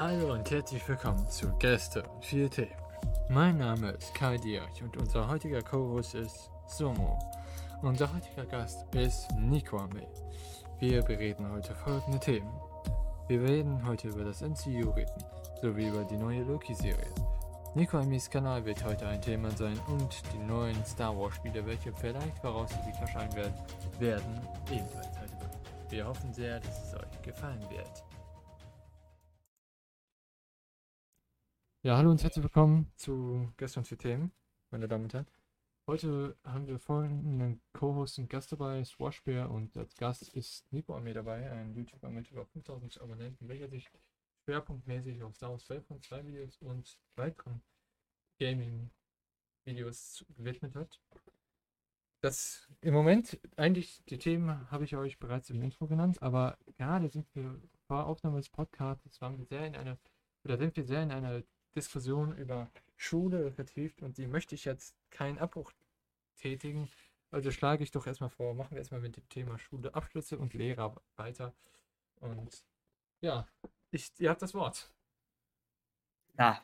Hallo und herzlich willkommen zu Gäste und 4 Themen. Mein Name ist Kai Dierch und unser heutiger Co-Host ist Somo. Unser heutiger Gast ist Nico Ame. Wir bereden heute folgende Themen. Wir werden heute über das MCU reden, sowie über die neue Loki-Serie. Nico Amis Kanal wird heute ein Thema sein und die neuen Star Wars Spiele, welche vielleicht voraussichtlich erscheinen werden, werden ebenfalls heute. Wir hoffen sehr, dass es euch gefallen wird. Ja, hallo und herzlich willkommen zu Gestern für Themen, meine Damen und Herren. Heute haben wir folgenden Co-Host und Gast dabei, Swashbear und als Gast ist Nico mir dabei, ein YouTuber mit über 5000 Abonnenten, welcher sich schwerpunktmäßig auf Star Wars Battlefront 2 Videos und weiteren Gaming-Videos gewidmet hat. Das im Moment, eigentlich die Themen habe ich euch bereits im Intro genannt, aber gerade sind wir vor Aufnahme des Podcasts, waren wir sehr in einer, oder sind wir sehr in einer Diskussion über Schule vertieft und die möchte ich jetzt keinen Abbruch tätigen. Also schlage ich doch erstmal vor, machen wir erstmal mit dem Thema Schule, Abschlüsse und Lehrer weiter. Und ja, ich, ihr habt das Wort. Na,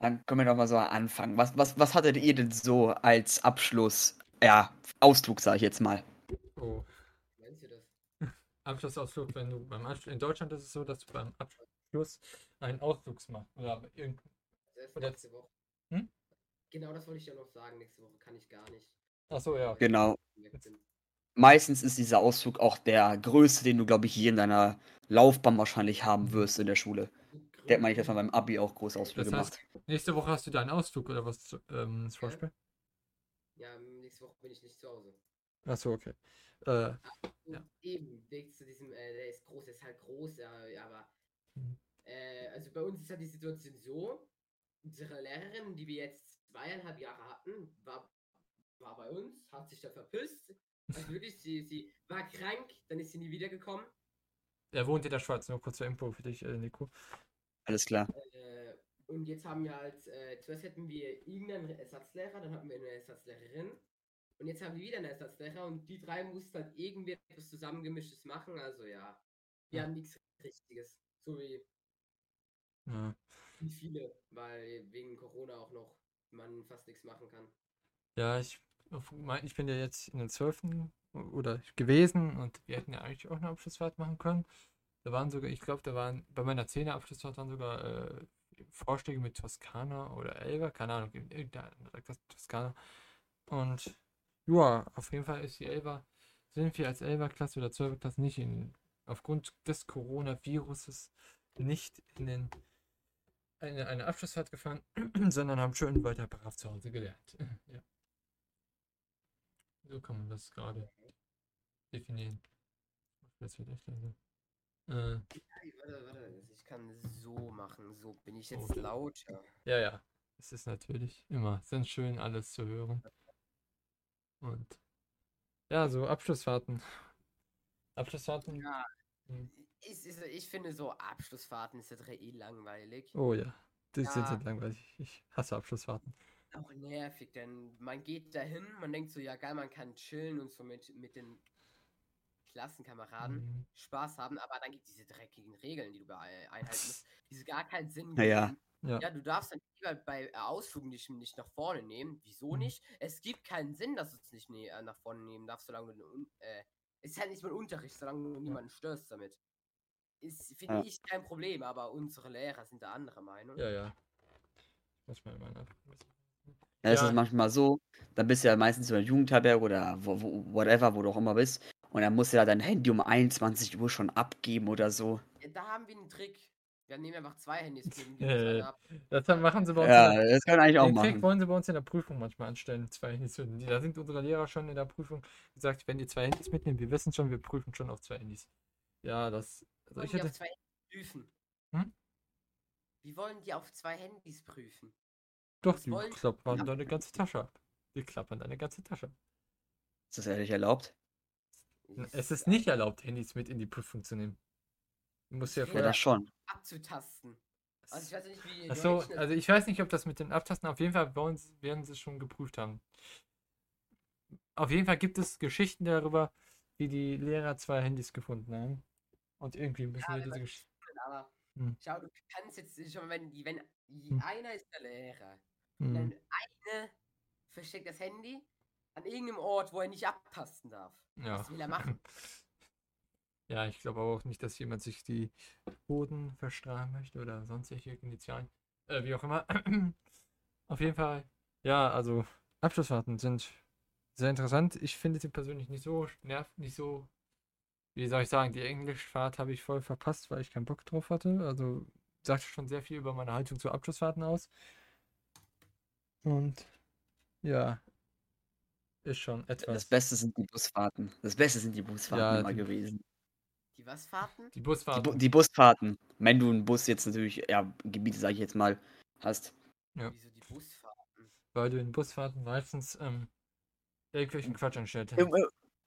dann können wir doch mal so anfangen. Was, was, was hattet ihr denn so als Abschluss, ja, Ausdruck, sage ich jetzt mal? Oh. Meinst du das? Abschlussausflug, wenn du beim Abschluss, in Deutschland ist es so, dass du beim Abschluss einen Ausflug machst. Oder irgend, Also nächste Woche. Hm? Genau das wollte ich ja noch sagen. Nächste Woche kann ich gar nicht. Achso, ja. Genau. Meistens ist dieser Ausflug auch der größte, den du, glaube ich, je in deiner Laufbahn wahrscheinlich haben wirst in der Schule. Der hat man nicht, dass man beim Abi auch große Ausflüge Das heißt, macht. nächste Woche hast du deinen Ausflug oder was? zu- Ähm, das Vorspiel? Ja, nächste Woche bin ich nicht zu Hause. Achso, okay. Äh, Und Ja. Eben, weg zu diesem, äh, der ist groß, der ist halt groß, aber. Äh, also bei uns ist halt die Situation so, unsere Lehrerin, die wir jetzt zweieinhalb Jahre hatten, war, war bei uns, hat sich da verpisst. Also wirklich, sie, sie war krank, dann ist sie nie wiedergekommen. er wohnt in der Schweiz, nur kurz zur Info für dich, äh, Nico. Alles klar. Äh, und jetzt haben wir halt, äh, zuerst hätten wir irgendeinen Ersatzlehrer, dann hatten wir eine Ersatzlehrerin. Und jetzt haben wir wieder einen Ersatzlehrer und die drei mussten halt irgendwie etwas zusammengemischtes machen. Also ja, wir Ja. haben nichts Richtiges. Wie, Ja. wie viele, weil wegen Corona auch noch man fast nichts machen kann. Ja, ich, ich bin ja jetzt in den 12. oder gewesen und wir hätten ja eigentlich auch eine Abschlussfahrt machen können. Da waren sogar, ich glaube, da waren bei meiner 10er Abschlussfahrt waren sogar äh, Vorschläge mit Toskana oder Elba, keine Ahnung, das Toskana. Und ja, auf jeden Fall ist die Elba, sind wir als Elba-Klasse oder 12. Klasse nicht in, aufgrund des Coronaviruses nicht in den, eine, eine Abschlussfahrt gefahren, sondern haben schön weiter brav zu Hause gelernt. Ja. So kann man das gerade definieren. Das wird echt also. Äh, warte, warte, ich kann so machen. So bin ich jetzt Okay. lauter. ja, ja. Es ist natürlich immer sehr schön, alles zu hören. Und ja, so Abschlussfahrten. Abschlussfahrten. Ja. Hm. Ich, ich, ich finde so Abschlussfahrten ist ja eh langweilig. Oh ja, die sind Ja. halt langweilig. Ich hasse Abschlussfahrten. auch nervig, denn man geht dahin, man denkt so, ja geil, man kann chillen und so mit, mit den Klassenkameraden Mhm. Spaß haben, aber dann gibt es diese dreckigen Regeln, die du bei einhalten musst, die gar keinen Sinn Ja, ja. geben. Ja. Ja, du darfst dann lieber bei Ausflügen nicht, nicht nach vorne nehmen. Wieso Mhm. nicht? Es gibt keinen Sinn, dass du es nicht ne äh, nach vorne nehmen darfst, solange du äh, ist halt nicht mal Unterricht, solange du niemanden störst damit. Ist, finde Ja. ich, kein Problem, aber unsere Lehrer sind da anderer Meinung. Ja, ja. Muss mal in meiner. Ja, es Ja. ist manchmal so, dann bist du ja meistens in der Jugendherberge oder wo, wo, whatever, wo du auch immer bist. Und dann musst du ja dein Handy um 21 Uhr schon abgeben oder so. Ja, da haben wir einen Trick. Wir nehmen einfach zwei Handys das machen sie bei uns. Ja, in der- das kann man eigentlich auch Den Trick machen. wollen sie bei uns in der Prüfung manchmal anstellen, zwei Handys zu nehmen. Da sind unsere Lehrer schon in der Prüfung gesagt, wenn ihr zwei Handys mitnehmt, wir wissen schon, wir prüfen schon auf zwei Handys. Ja, das. Also Wollen ich die hätte. auf zwei Handys prüfen? Hm? Wie wollen die auf zwei Handys prüfen? Doch, das die wollen- klappern deine ganze Tasche ab. Die klappern deine ganze Tasche. Ist das ehrlich erlaubt? Es ist nicht erlaubt, Handys mit in die Prüfung zu nehmen. Du musst ja vorher. das schon. abzutasten. Also ich weiß nicht, wie Achso, also ich weiß nicht, ob das mit den Abtasten, auf jeden Fall wollen, sie- werden sie es schon geprüft haben. Auf jeden Fall gibt es Geschichten darüber, wie die Lehrer zwei Handys gefunden haben. Und irgendwie müssen Ja, wir diese man- Geschichte. aber Hm. Schau, du kannst jetzt schon, wenn, wenn Hm. einer ist der Lehrer, Hm. dann eine versteckt das Handy an irgendeinem Ort, wo er nicht abtasten darf. Ja. Was will er machen? Ja, ich glaube aber auch nicht, dass jemand sich die Hoden verstrahlen möchte oder sonstige Initialen. Äh, wie auch immer. Auf jeden Fall, ja, also Abschlussfahrten sind sehr interessant. Ich finde sie persönlich nicht so nervt, nicht so, wie soll ich sagen, die Englischfahrt habe ich voll verpasst, weil ich keinen Bock drauf hatte. Also sagt schon sehr viel über meine Haltung zu Abschlussfahrten aus. Und ja, ist schon Das etwas. Beste sind die Busfahrten. Das Beste sind die Busfahrten Ja, immer die- gewesen. Die was Fahrten? Die Die, Bu Busfahrten. die Busfahrten. Wenn du einen Bus jetzt natürlich, ja, Gebiete, sage ich jetzt mal, hast. Ja. Wieso die Busfahrten? weil du in Busfahrten meistens ähm, irgendwelchen Quatsch anstellt ir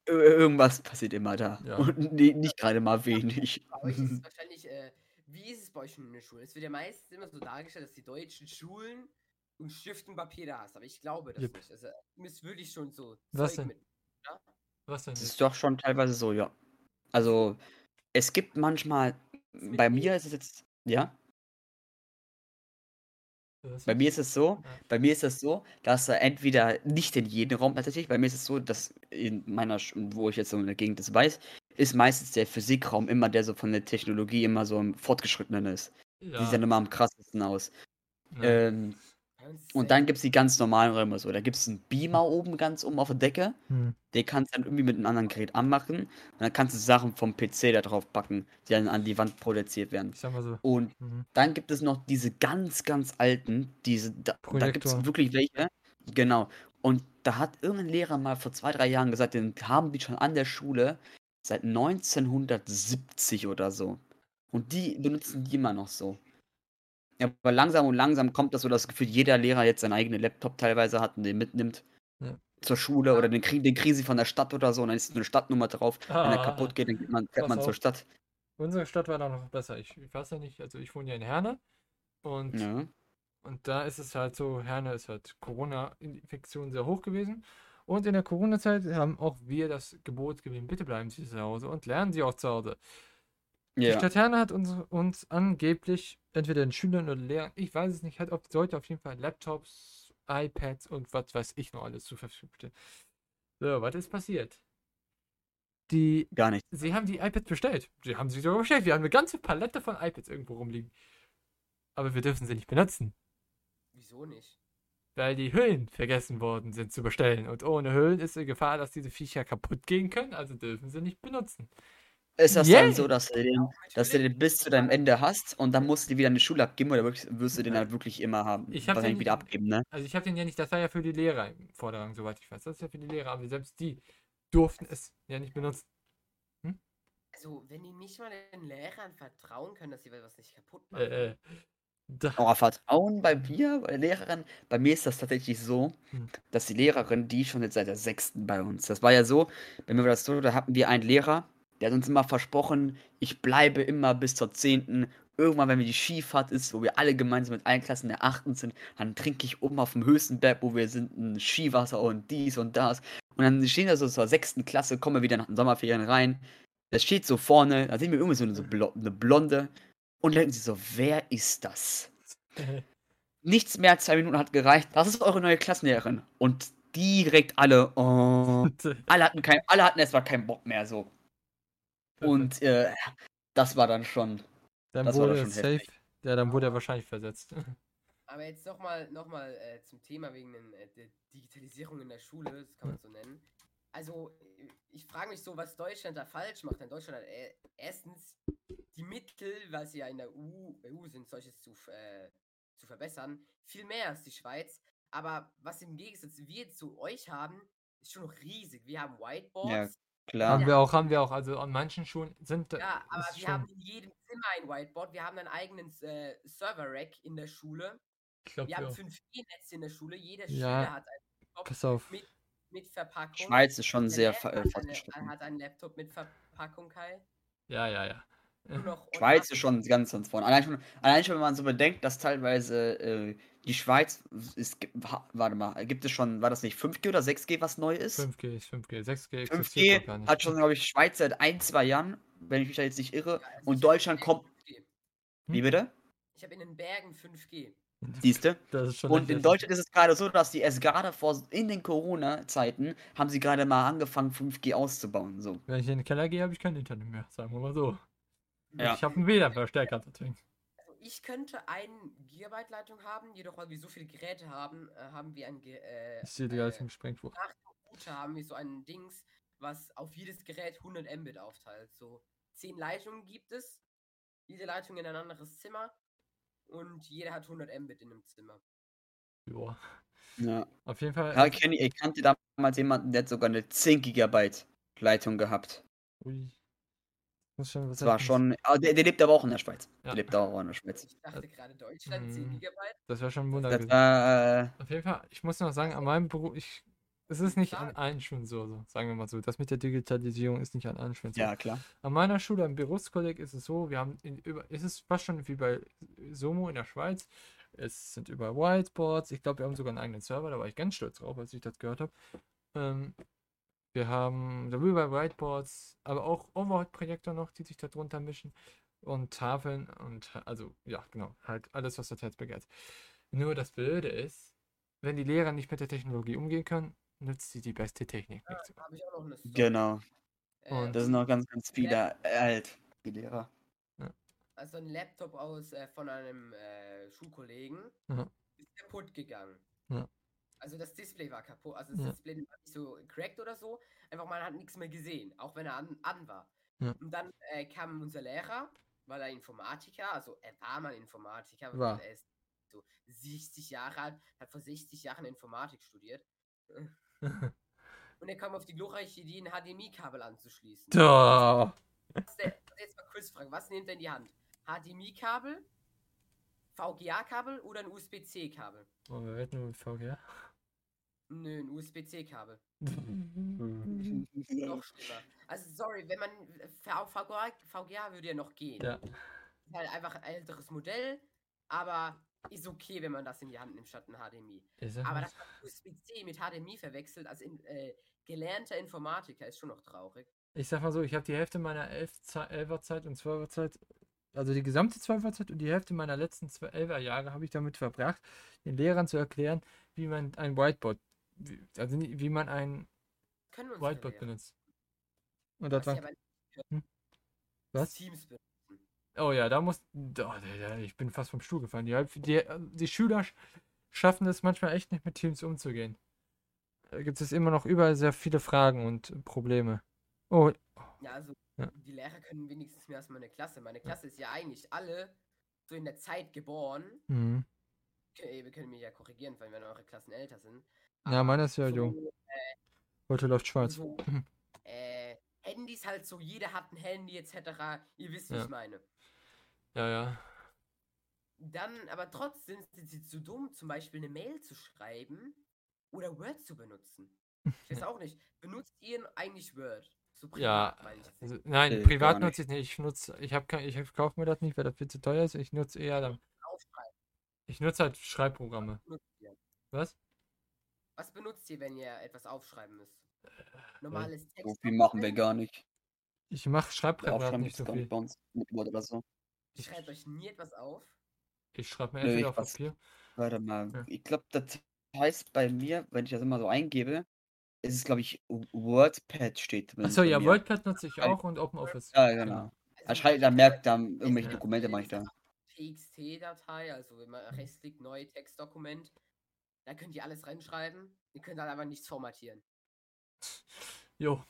ir irgendwas passiert immer da. Ja. Und nie, nicht gerade mal wenig. Bei euch ist es wahrscheinlich, äh, wie ist es bei euch in der Schule? Es wird ja meistens immer so dargestellt, dass die deutschen Schulen und Stift und Papier da hast, aber ich glaube das Jep. nicht. Also, müsst wirklich schon so Was Zeug denn? mit. Was denn? Das ist doch schon teilweise so, ja. Also, es gibt manchmal, bei mir? ist es jetzt, ja, bei mir ist es so, Ja. bei mir ist es so, dass er entweder nicht in jedem Raum tatsächlich, bei mir ist es so, dass in meiner, wo ich jetzt so in der Gegend das weiß, ist meistens der Physikraum immer der so von der Technologie immer so am fortgeschrittenen ist. Die Ja, sehen immer am krassesten aus. ja. Ähm, und dann gibt es die ganz normalen Räume so. Da gibt es einen Beamer oben ganz oben auf der Decke. Hm. Den kannst du dann irgendwie mit einem anderen Gerät anmachen. Und dann kannst du Sachen vom PC da drauf packen, die dann an die Wand projiziert werden. Ich sag mal so. Und Mhm. dann gibt es noch diese ganz, ganz alten, diese, da, da gibt es wirklich welche. Genau. Und da hat irgendein Lehrer mal vor zwei, drei Jahren gesagt, den haben die schon an der Schule seit 1970 oder so. Und die benutzen die immer noch so. Ja, aber langsam und langsam kommt das so das Gefühl, jeder Lehrer jetzt seinen eigenen Laptop teilweise hat und den mitnimmt Ja. zur Schule oder den, krieg, den kriegen sie von der Stadt oder so und dann ist eine Stadtnummer drauf. Wenn er Ah, kaputt geht, dann geht man, fährt man zur auf. Stadt. Unsere Stadt war da noch besser. Ich, ich weiß ja nicht, also ich wohne ja in Herne und, Ja. und da ist es halt so, Herne ist halt Corona-Infektion sehr hoch gewesen. Und in der Corona-Zeit haben auch wir das Gebot gegeben, bitte bleiben Sie zu Hause und lernen Sie auch zu Hause. Die Ja. Stadt Herne hat uns, uns angeblich, entweder den Schülern oder Lehrern, ich weiß es nicht, hat auf, sollte auf jeden Fall Laptops, iPads und was weiß ich noch alles zur Verfügung stellen. So, was ist passiert? Die, Gar nicht. sie haben die iPads bestellt. Sie haben sie sogar bestellt. Wir haben eine ganze Palette von iPads irgendwo rumliegen. Aber wir dürfen sie nicht benutzen, Wieso nicht? weil die Hüllen vergessen worden sind zu bestellen. Und ohne Hüllen ist die Gefahr, dass diese Viecher kaputt gehen können, also dürfen sie nicht benutzen. Ist das Yay! dann so, dass du den, dass du den bis zu deinem Ende hast und dann musst du die wieder in die Schule abgeben oder wirklich, wirst du den halt wirklich immer haben? Ich hab wahrscheinlich den- wieder abgeben, ne? Also ich habe den ja nicht, das war ja für die Lehrer im Vorderrang, soweit ich weiß. Das ist ja für die Lehrer, aber selbst die durften es ja nicht benutzen. Also, wenn die nicht mal den Lehrern vertrauen können, dass sie was nicht kaputt machen. Äh, äh, da, Oh, Vertrauen bei mir, bei der Lehrerin, bei mir ist das tatsächlich so, Hm. dass die Lehrerin, die schon jetzt seit der sechsten bei uns, das war ja so, bei mir war das so, da hatten wir einen Lehrer, der hat uns immer versprochen, ich bleibe immer bis zur zehnten. Irgendwann, wenn wir die Skifahrt ist, wo wir alle gemeinsam mit allen Klassen der achten sind, dann trinke ich oben auf dem höchsten Berg, wo wir sind, ein Skiwasser und dies und das. Und dann stehen wir so zur sechsten Klasse, kommen wir wieder nach den Sommerferien rein. Das steht so vorne, da sehen wir irgendwie so eine, so eine Blonde. Und denken sie so, wer ist das? Nichts mehr als zwei Minuten hat gereicht. Das ist eure neue Klassenlehrerin. Und direkt alle, oh, alle hatten kein, alle hatten erstmal keinen Bock mehr so. Und äh, das war dann schon. dann das war doch wurde schon safe, heftig. ja, dann wurde er wahrscheinlich versetzt. Aber jetzt nochmal noch mal, äh, zum Thema wegen den, äh, der Digitalisierung in der Schule, das kann man so nennen. Also, äh, ich frage mich so, was Deutschland da falsch macht. Denn Deutschland hat äh, erstens die Mittel, weil sie ja in der EU, EU sind, solches zu, äh, zu verbessern, viel mehr als die Schweiz. Aber was im Gegensatz wir zu euch haben, ist schon noch riesig. Wir haben Whiteboards. Klar. Haben wir auch, haben wir auch. Also an manchen Schulen sind. Ja, aber wir schon- haben in jedem Zimmer ein Whiteboard. Wir haben einen eigenen äh, Server-Rack in der Schule. Ich glaube, Wir haben ja. 5G-Netz in der Schule. Jeder Ja, Schüler hat einen Laptop Pass auf. mit, mit Verpackung. Schweiz ist schon Der sehr äh, hat, fortgeschritten. hat einen Laptop mit Verpackung, Kai. Ja, ja, ja. Schweiz ist schon ganz, ganz vorne. Allein schon, allein schon, wenn man so bedenkt, dass teilweise äh, die Schweiz ist, warte mal, gibt es schon, war das nicht 5G oder 6G, was neu ist? 5G ist 5G. 6G existiert noch gar 5G nicht. hat schon, glaube ich, Schweiz seit ein, zwei Jahren, wenn ich mich da jetzt nicht irre. Ja, also Und Deutschland kommt, Wie bitte? Ich habe in den Bergen 5G. Siehste? Das ist schon Und in. Deutschland ist es gerade so, dass die erst gerade vor, in den Corona-Zeiten, haben sie gerade mal angefangen, 5G auszubauen. So. Wenn ich in den Keller gehe, habe ich kein Internet mehr, sagen wir mal so. Ja. Ich habe einen WLAN-Verstärker deswegen. Ich könnte eine Gigabyte Leitung haben, jedoch weil wir so viele Geräte haben, äh, haben wir ein Ge äh, Ich sehe die äh, ganzen gesprengt wurde. nach dem Router haben wir so ein Dings, was auf jedes Gerät 100 Mbit aufteilt. So 10 Leitungen gibt es, diese Leitung in ein anderes Zimmer und jeder hat 100 Mbit in einem Zimmer. Ja. Ja. Auf jeden Fall. Ja, ich kannte damals jemanden, der hat sogar eine 10 Gigabyte Leitung gehabt. Ui. Schon was Das war schon. Ah, der, der lebt aber auch in der Schweiz. Ja. Der lebt auch in der Schweiz. Ich dachte gerade Deutschland 10 Mhm. Gigabyte. Das wäre schon ein Wunder Das gewesen. war. Äh, Auf jeden Fall, ich muss noch sagen, an meinem Beruf, ich, es ist nicht an allen Schulen so, so, sagen wir mal so. Das mit der Digitalisierung ist nicht an allen Schulen so. ja, klar. An meiner Schule, am Berufskolleg ist es so, wir haben in, über, es ist fast schon wie bei Somo in der Schweiz. Es sind über Whiteboards. Ich glaube, wir haben sogar einen eigenen Server, da war ich ganz stolz drauf, als ich das gehört habe. Ähm, wir haben darüber Whiteboards, aber auch Overhead-Projektor noch, die sich da drunter mischen. Und Tafeln und also, ja, genau, halt alles, was das Herz begehrt. Nur das Blöde ist, wenn die Lehrer nicht mit der Technologie umgehen können, nützt sie die beste Technik nichts. Habe ich auch noch eine Story. Genau. Äh, Und- Das sind noch ganz, ganz viele äh, alt. Die Lehrer. also ein Laptop aus äh, von einem äh, Schulkollegen Ja. ist kaputt gegangen. Ja. Also das Display war kaputt, also das Ja. Display war nicht so cracked oder so. Einfach man hat nichts mehr gesehen, auch wenn er an, an war. Ja. Und dann äh, kam unser Lehrer, weil er Informatiker, also er war mal Informatiker, War. weil er ist so 60 Jahre alt, hat vor 60 Jahren Informatik studiert. Und er kam auf die glorreiche Idee, ein HDMI-Kabel anzuschließen. Der, jetzt mal Quizfrage, was nimmt er in die Hand? HDMI-Kabel, VGA-Kabel oder ein USB-C-Kabel? Oh, wir wetten nur mit VGA. Nö, ein USB-C-Kabel. Mhm. Noch schlimmer. Also sorry, wenn man VGA, VGA würde ja noch gehen. Ja. Ist halt einfach ein älteres Modell, aber ist okay, wenn man das in die Hand nimmt statt ein HDMI. Aber man USB-C mit HDMI verwechselt, als in, äh, gelernter Informatiker, ist schon noch traurig. ich sag mal so, ich habe die Hälfte meiner 11er Zeit und 12er Zeit, also die gesamte 12er Zeit und die Hälfte meiner letzten 11er Jahre habe ich damit verbracht, den Lehrern zu erklären, wie man ein Whiteboard, wie, also wie man ein wir Whiteboard benutzt. Und das war, Hm? was? Teams benutzen. Oh ja, da muss, da, da, ich bin fast vom Stuhl gefallen. Die, die, die Schüler sch- schaffen es manchmal echt nicht mit Teams umzugehen. Da gibt es immer noch überall sehr viele Fragen und Probleme. Oh, Ja, also Ja. die Lehrer können wenigstens mehr als meine Klasse. Meine Klasse ist ja eigentlich alle so in der Zeit geboren. mhm. Okay, wir können mich ja korrigieren, weil wenn eure Klassen älter sind. Ja, Aber meine ist ja so, jung. Heute läuft schwarz. So, äh, Handys halt so, jeder hat ein Handy etc. Ihr wisst, wie Ja. ich meine. Ja, ja. Dann, aber trotzdem sind sie zu dumm, zum Beispiel eine Mail zu schreiben oder Word zu benutzen. Ich weiß auch nicht. Benutzt ihr eigentlich Word? So Ja, privat, meine ich jetzt. Also, nein, Nee, privat gar nutze ich nicht. Ich nutze, ich habe kein, ich kaufe mir das nicht, weil das viel zu teuer ist. Ich nutze eher dann, ich nutze halt Schreibprogramme. Was? Was benutzt ihr, wenn ihr etwas aufschreiben müsst? Normales Text. So viel machen wir gar nicht. Ich mache Schreibprogramme Aufschreiben nicht so gar viel. nicht bei uns mit Word oder so. Ihr schreibt euch nie etwas auf. Ich schreibe mir entweder ich auf was- Papier. Warte mal. Ja. Ich glaube, das heißt bei mir, wenn ich das immer so eingebe, ist es, glaube ich, WordPad steht drin. Achso, ja, mir. WordPad nutze ich Ein- auch und OpenOffice. Ja, genau. Da schreibt, da merkt dann irgendwelche äh, Dokumente mache ich da. TXT-Datei, also wenn man rechtsklickt, neue Textdokument. Da könnt ihr alles reinschreiben. Ihr könnt dann aber nichts formatieren. Jo.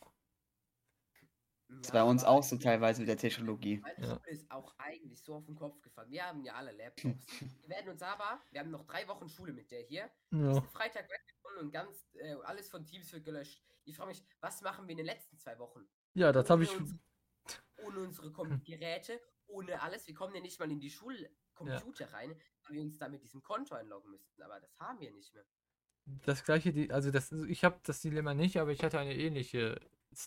Das ist bei uns auch so teilweise mit der Technologie. Meine Ja. Schule ist auch eigentlich so auf den Kopf gefallen. Wir haben ja alle Laptops. wir werden uns aber, wir haben noch drei Wochen Schule mit der hier. Ja. Diesen Freitag weggekommen und ganz, äh, alles von Teams wird gelöscht. Ich frage mich, was machen wir in den letzten zwei Wochen? Ja, das habe ich. Ohne uns- Ohne unsere Geräte, ohne alles. Wir kommen ja nicht mal in die Schulcomputer rein, weil wir uns da mit diesem Konto einloggen müssten. Aber das haben wir nicht mehr. Das gleiche, die, also das, ich habe das Dilemma nicht, aber ich hatte eine ähnliche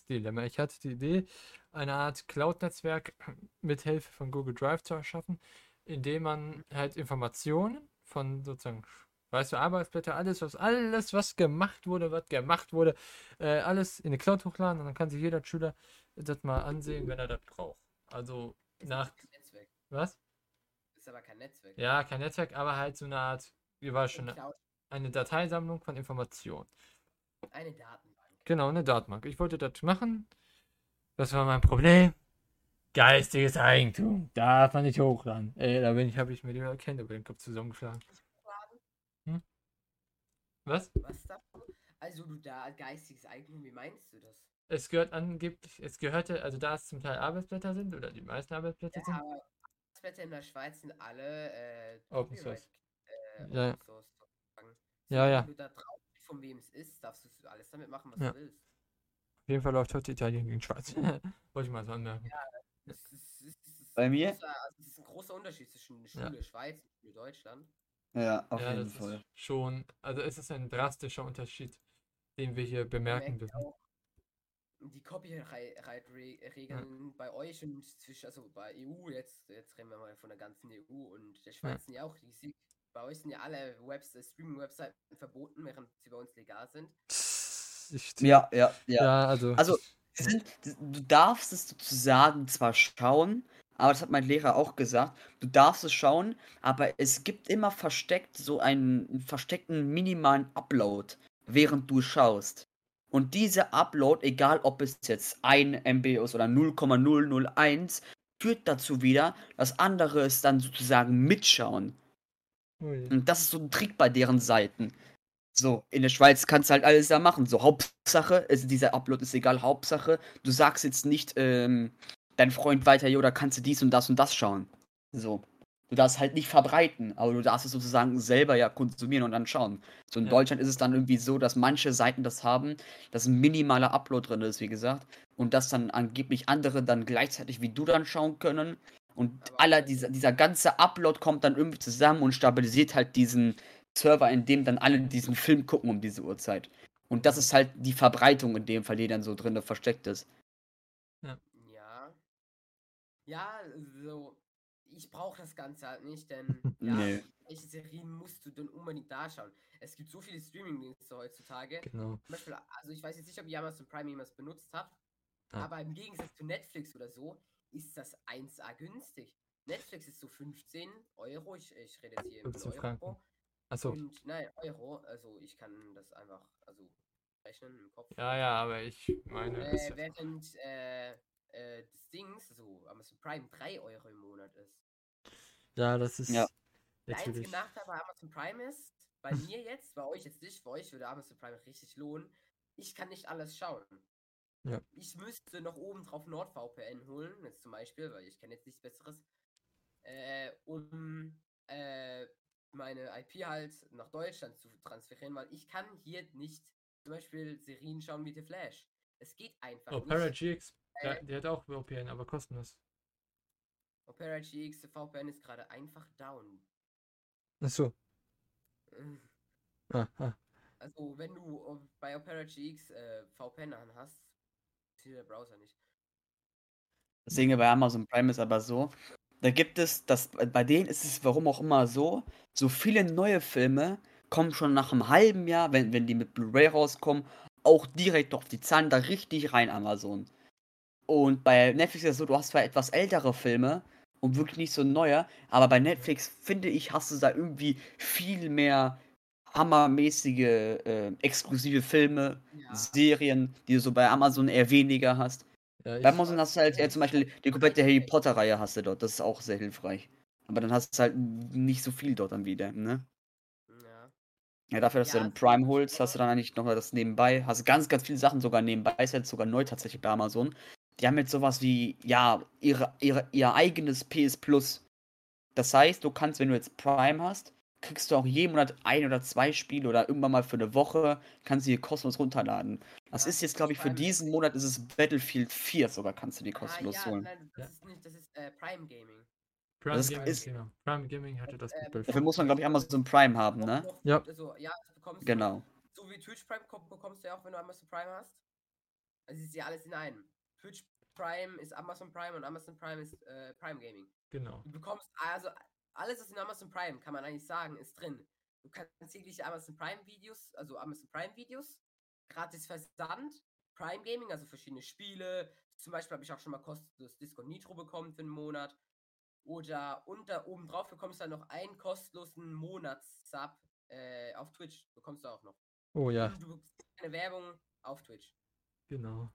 Dilemma. Ich hatte die Idee, eine Art Cloud-Netzwerk mit Hilfe von Google Drive zu erschaffen, indem man halt Informationen von sozusagen, weißt du, Arbeitsblätter, alles, was alles, was gemacht wurde, was gemacht wurde, äh, alles in die Cloud hochladen und dann kann sich jeder Schüler das mal ansehen, wenn er das braucht. Also nach Netzwerk. was? Ist aber kein Netzwerk. Ja, kein Netzwerk, aber halt so eine Art, wie war schon, Cloud, eine Dateisammlung von Informationen. eine Datenbank. Genau, eine Datenbank. Ich wollte das machen. Das war mein Problem. Geistiges Eigentum. Darf man nicht hochladen. Ey, da bin ich, habe ich mir die Hände über den Kopf zusammengeschlagen. Was? Was da? Also du da geistiges Eigentum, wie meinst du das? Es gehört angeblich, es gehörte, also da es zum Teil Arbeitsblätter sind, oder die meisten Arbeitsblätter Ja, sind, aber Arbeitsblätter in der Schweiz sind alle äh, Open Source. Äh, Ja, ja. Open Source sozusagen. Ja, ja. Wenn du da drauf von wem es ist, darfst du alles damit machen, was Ja. du willst. Auf jeden Fall läuft heute Italien gegen Schweiz. Wollte ich mal so anmerken. Das ist, das ist, das ist Bei ein mir? Großer, also das ist ein großer Unterschied zwischen Schule Schweiz und Schule Deutschland. Ja, auf ja, jeden das Fall. ist schon, also es ist ein drastischer Unterschied, den wir hier bemerken dürfen. auch die Copyright-Regeln bei euch und zwischen, also bei EU, jetzt, jetzt reden wir mal von der ganzen EU und der Schweiz sind ja auch riesig. Bei euch sind ja alle Webs Streaming-Webseiten verboten, während sie bei uns legal sind. Ja, ja, ja. ja, also, Also, sind, du darfst es sozusagen zwar schauen, aber das hat mein Lehrer auch gesagt, du darfst es schauen, aber es gibt immer versteckt so einen, einen versteckten minimalen Upload, während du schaust. Und dieser Upload, egal ob es jetzt 1 MB ist oder 0,001, führt dazu wieder, dass andere es dann sozusagen mitschauen. ui. Und das ist so ein Trick bei deren Seiten. So, in der Schweiz kannst du halt alles da machen. So, Hauptsache, also dieser Upload ist egal, Hauptsache, du sagst jetzt nicht, ähm, dein Freund weiter, jo, da kannst du dies und das und das schauen. So. Du darfst halt nicht verbreiten, aber du darfst es sozusagen selber ja konsumieren und dann schauen. So in Ja. Deutschland ist es dann irgendwie so, dass manche Seiten das haben, dass ein minimaler Upload drin ist, wie gesagt, und dass dann angeblich andere dann gleichzeitig wie du dann schauen können. Und aller dieser, dieser ganze Upload kommt dann irgendwie zusammen und stabilisiert halt diesen Server, in dem dann alle diesen Film gucken um diese Uhrzeit. Und das ist halt die Verbreitung in dem Fall, die dann so drin versteckt ist. Ja. Ja, so. Ich brauche das Ganze halt nicht, denn ja, Nee. welche Serien musst du denn unbedingt da schauen? Es gibt so viele Streaming-Dienste heutzutage. Genau. Zum Beispiel, also ich weiß jetzt nicht, ob ihr Amazon Prime jemals benutzt habt, Ja. aber im Gegensatz zu Netflix oder so ist das 1A günstig. Netflix ist so 15 Euro, ich, ich rede jetzt hier in 15 Euro. Franken. Achso. Und nein, Euro, also ich kann das einfach, also rechnen im Kopf. Ja, ja, aber ich meine, Äh, während äh, äh, das Dings, so Amazon Prime 3 Euro im Monat ist. Ja, das ist Ja. Der einzige natürlich. Nachteil bei Amazon Prime ist, bei mir jetzt, bei euch jetzt nicht, für euch würde Amazon Prime richtig lohnen, ich kann nicht alles schauen. Ja. Ich müsste noch oben drauf NordVPN holen, jetzt zum Beispiel, weil ich kenne jetzt nichts Besseres, äh, um äh, meine IP halt nach Deutschland zu transferieren, weil ich kann hier nicht zum Beispiel Serien schauen wie The Flash. Es geht einfach Opera nicht. GX, der, Äh, der hat auch VPN, aber kostenlos. Opera GX VPN ist gerade einfach down. Achso. Ah, ah. Also, wenn du bei Opera GX äh, VPN an hast, zieht der Browser nicht. Das Ding bei Amazon Prime ist aber so, da gibt es, das, bei denen ist es warum auch immer so, so viele neue Filme kommen schon nach einem halben Jahr, wenn, wenn die mit Blu-ray rauskommen, auch direkt auf die Zahlen da richtig rein Amazon. Und bei Netflix ist es so, du hast zwar etwas ältere Filme und wirklich nicht so neue, aber bei Netflix finde ich, hast du da irgendwie viel mehr hammermäßige, äh, exklusive Filme, Ja, Serien, die du so bei Amazon eher weniger hast. Ja, Bei Amazon hast du halt eher zum Beispiel die komplette Harry Potter-Reihe hast du dort. Das ist auch sehr hilfreich. Aber dann hast du halt nicht so viel dort dann wieder, ne? ja. Ja, dafür, dass du dann Prime holst, hast du dann eigentlich noch das nebenbei. Hast ganz, ganz viele Sachen sogar nebenbei. Ist jetzt sogar neu tatsächlich bei Amazon. Die haben jetzt sowas wie, ja, ihre, ihre, ihr eigenes PS Plus. Das heißt, du kannst, wenn du jetzt Prime hast, kriegst du auch jeden Monat ein oder zwei Spiele oder irgendwann mal für eine Woche, kannst du die kostenlos runterladen. Das Ja, ist jetzt, glaube ich, für diesen Monat ist es Battlefield 4 sogar, kannst du die Ah, kostenlos ja, holen. nein, das ist nicht, das ist äh, Prime Gaming. Prime das Gaming, ist- genau. Prime Gaming hatte das äh, mit Bild. Dafür muss man, glaube ich, Amazon Prime haben, ne? noch- Ja. Also, ja, bekommst du. Genau. So wie Twitch Prime kom- bekommst du ja auch, wenn du Amazon Prime hast. Also, es ist ja alles in einem. Twitch Prime ist Amazon Prime und Amazon Prime ist äh, Prime Gaming. Genau. Du bekommst, also alles, was in Amazon Prime, kann man eigentlich sagen, ist drin. Du kannst jegliche Amazon Prime Videos, also Amazon Prime Videos, gratis Versand, Prime Gaming, also verschiedene Spiele. Zum Beispiel habe ich auch schon mal kostenlos Disco Nitro bekommen für einen Monat. Oder unter oben drauf bekommst du dann noch einen kostenlosen Monatssub äh, auf Twitch. Bekommst du auch noch. Oh ja, Und du bekommst keine Werbung auf Twitch. genau.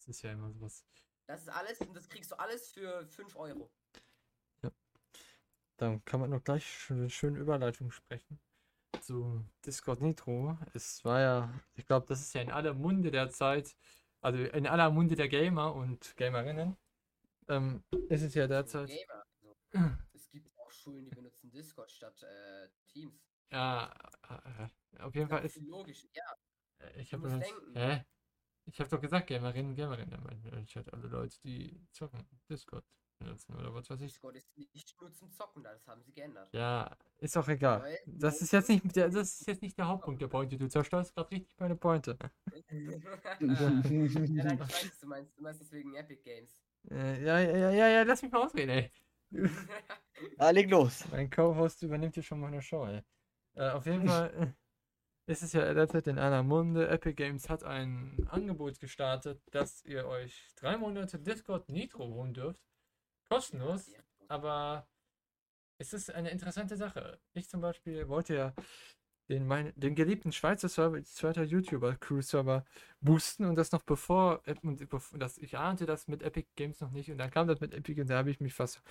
Das ist ja immer sowas. Das ist alles und das kriegst du alles für 5 Euro. Dann kann man noch gleich eine schöne Überleitung sprechen zu Discord Nitro. Es war ja, ich glaube, das ist ja in aller Munde der Zeit, also in aller Munde der Gamer und Gamerinnen. Ähm, ist es ja derzeit. Also, es gibt auch Schulen, die benutzen Discord statt äh, Teams. Ja, äh, auf jeden Fall ist. logisch. Ja, äh, Ich habe das. denken. Hä? Ich habe doch gesagt, Gamerinnen, Gamerinnen. Ich meine, Ich hatte alle Leute, die zocken, Discord benutzen oder was weiß ich. Discord ist nicht nur zum Zocken da, das haben sie geändert. Ja, ist auch egal. Weil- Das ist jetzt nicht der, das ist jetzt nicht der Hauptpunkt der Pointe. Du zerstörst gerade richtig meine Pointe. ja, nein, ich weiß, was du meinst. Du meinst deswegen Epic Games. Äh, ja, ja, ja, ja, ja, lass mich mal ausreden, ey. Ah, leg los. Mein Co-Host übernimmt hier schon meine Show, ey. Äh, auf jeden Fall äh, ist es ja derzeit in aller Munde. Epic Games hat ein Angebot gestartet, dass ihr euch drei Monate Discord Nitro holen dürft. Kostenlos, aber es ist eine interessante Sache. Ich zum Beispiel wollte ja den, mein, den geliebten Schweizer Server, zweiter YouTuber, Crew-Server, boosten und das noch bevor, und bevor ich ahnte das mit Epic Games noch nicht und dann kam das mit Epic und da habe ich mich fast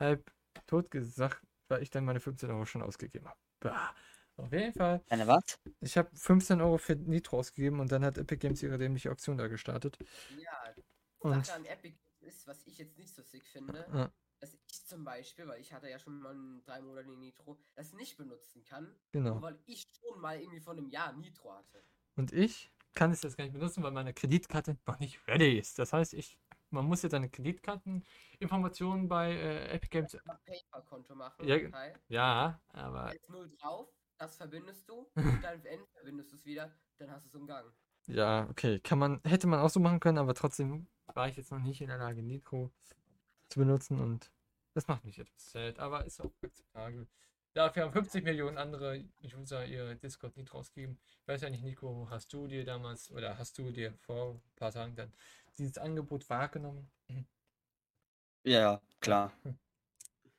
halb tot gesagt, weil ich dann meine 15 Euro schon ausgegeben habe. Bah. Auf jeden Fall, Eine was? ich habe 15 Euro für Nitro ausgegeben und dann hat Epic Games ihre dämliche Auktion da gestartet. Ja, die Und Sache an Epic ist, was ich jetzt nicht so sick finde, Ja. dass ich zum Beispiel, weil ich hatte ja schon mal einen drei Monate Nitro, das nicht benutzen kann, genau. weil ich schon mal irgendwie vor einem Jahr Nitro hatte. Und ich kann es jetzt gar nicht benutzen, weil meine Kreditkarte noch nicht ready ist. Das heißt, ich, man muss jetzt eine Kreditkarteninformationen bei äh, Epic Games. Mal PayPal-Konto machen, Ja. Ja, aber Jetzt null drauf, das verbindest du, und dann entverbindest du es wieder, dann hast du es umgangen. ja, okay, kann man, hätte man auch so machen können, aber trotzdem war ich jetzt noch nicht in der Lage, Nitro zu benutzen und das macht mich etwas sad, aber ist auch akzeptabel. Dafür haben 50 Millionen andere User ihr Discord Nitro ausgegeben. Ich weiß ja nicht, Nico, hast du dir damals oder hast du dir vor ein paar Tagen dann dieses Angebot wahrgenommen? Ja, klar. Konntest du es dir holen,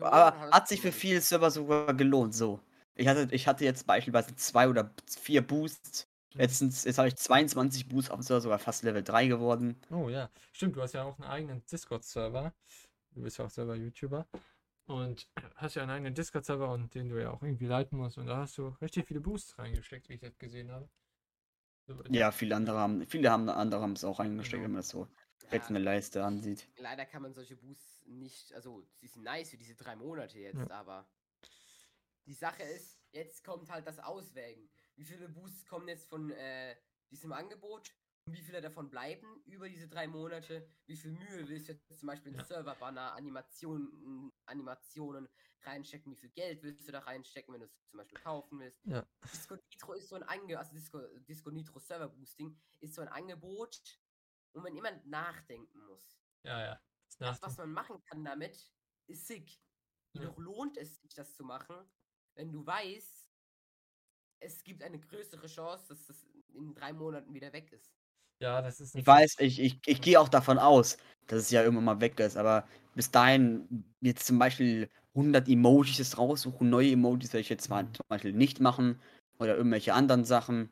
Aber hat sich für viele Server sogar gelohnt, so. Ich hatte, ich hatte jetzt beispielsweise zwei oder vier Boosts. Jetzt, sind's- jetzt habe ich 22 Boosts auf dem Server, sogar fast Level 3 geworden. Oh ja, stimmt, du hast ja auch einen eigenen Discord-Server. Du bist ja auch selber YouTuber. Und hast ja einen eigenen Discord-Server und den du ja auch irgendwie leiten musst. Und da hast du richtig viele Boosts reingesteckt, wie ich das gesehen habe. So, Ja, viele andere haben, viele haben andere haben es auch reingesteckt, Genau. wenn man das so jetzt Ja, eine Leiste ansieht. leider kann man solche Boosts nicht, also sie sind nice für diese drei Monate jetzt, aber die Sache ist, jetzt kommt halt das Auswägen. Wie viele Boosts kommen jetzt von äh, diesem Angebot und wie viele davon bleiben über diese drei Monate? Wie viel Mühe willst du jetzt zum Beispiel in Ja. Serverbanner, Animationen, Animationen reinstecken? Wie viel Geld willst du da reinstecken, wenn du es zum Beispiel kaufen willst? Ja. Disco Nitro ist so ein Angebot, also Disco, Disco Nitro Server Boosting ist so ein Angebot, wo man immer nachdenken muss. Ja, ja. Das Das, was man machen kann damit, ist sick. Ja. Jedoch lohnt es sich, das zu machen, wenn du weißt, es gibt eine größere Chance, dass das in drei Monaten wieder weg ist. Ja, das ist Ich weiß, ich, ich, ich gehe auch davon aus, dass es ja irgendwann mal weg ist, aber bis dahin jetzt zum Beispiel 100 Emojis raussuchen, neue Emojis werde ich jetzt zwar Mhm. zum Beispiel nicht machen oder irgendwelche anderen Sachen.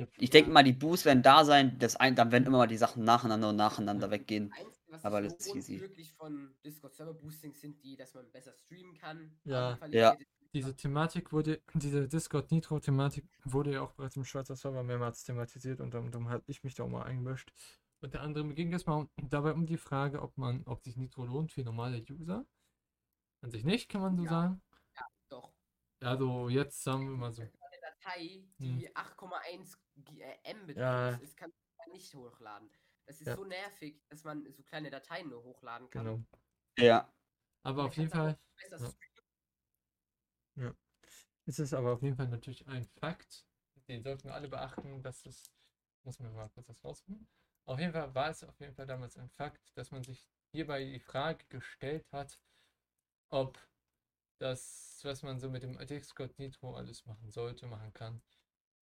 Ja. Ich denke mal, die Boosts werden da sein, das ein, dann werden immer mal die Sachen nacheinander und nacheinander Ja. weggehen. Das Einzige, was Aber das ist easy. wirklich von Discord Server Boosting sind die, dass man besser streamen kann. Ja. Ja. Diese Thematik wurde, diese Discord Nitro-Thematik wurde ja auch bereits im Schweizer Server mehrmals thematisiert und darum, habe ich mich da auch mal eingemischt. Unter anderem ging es mal dabei um die Frage, ob man, ob sich Nitro lohnt für normale User. An sich nicht, kann man so Ja. sagen. Doch. Also jetzt sagen wir mal so. Datei, Hm. die 8,1 G- äh, M Ja. beträgt, ist, kann man nicht hochladen. Das ist Ja. so nervig, dass man so kleine Dateien nur hochladen kann. Genau. Ja. Aber auf jeden Fall besser Ja. streamen. ist es aber auf jeden Fall natürlich ein Fakt. Den sollten wir alle beachten, dass es. Muss man mal kurz das rausfinden. Auf jeden Fall war es auf jeden Fall damals ein Fakt, dass man sich hierbei die Frage gestellt hat, ob das, was man so mit dem Discord Nitro alles machen sollte, machen kann.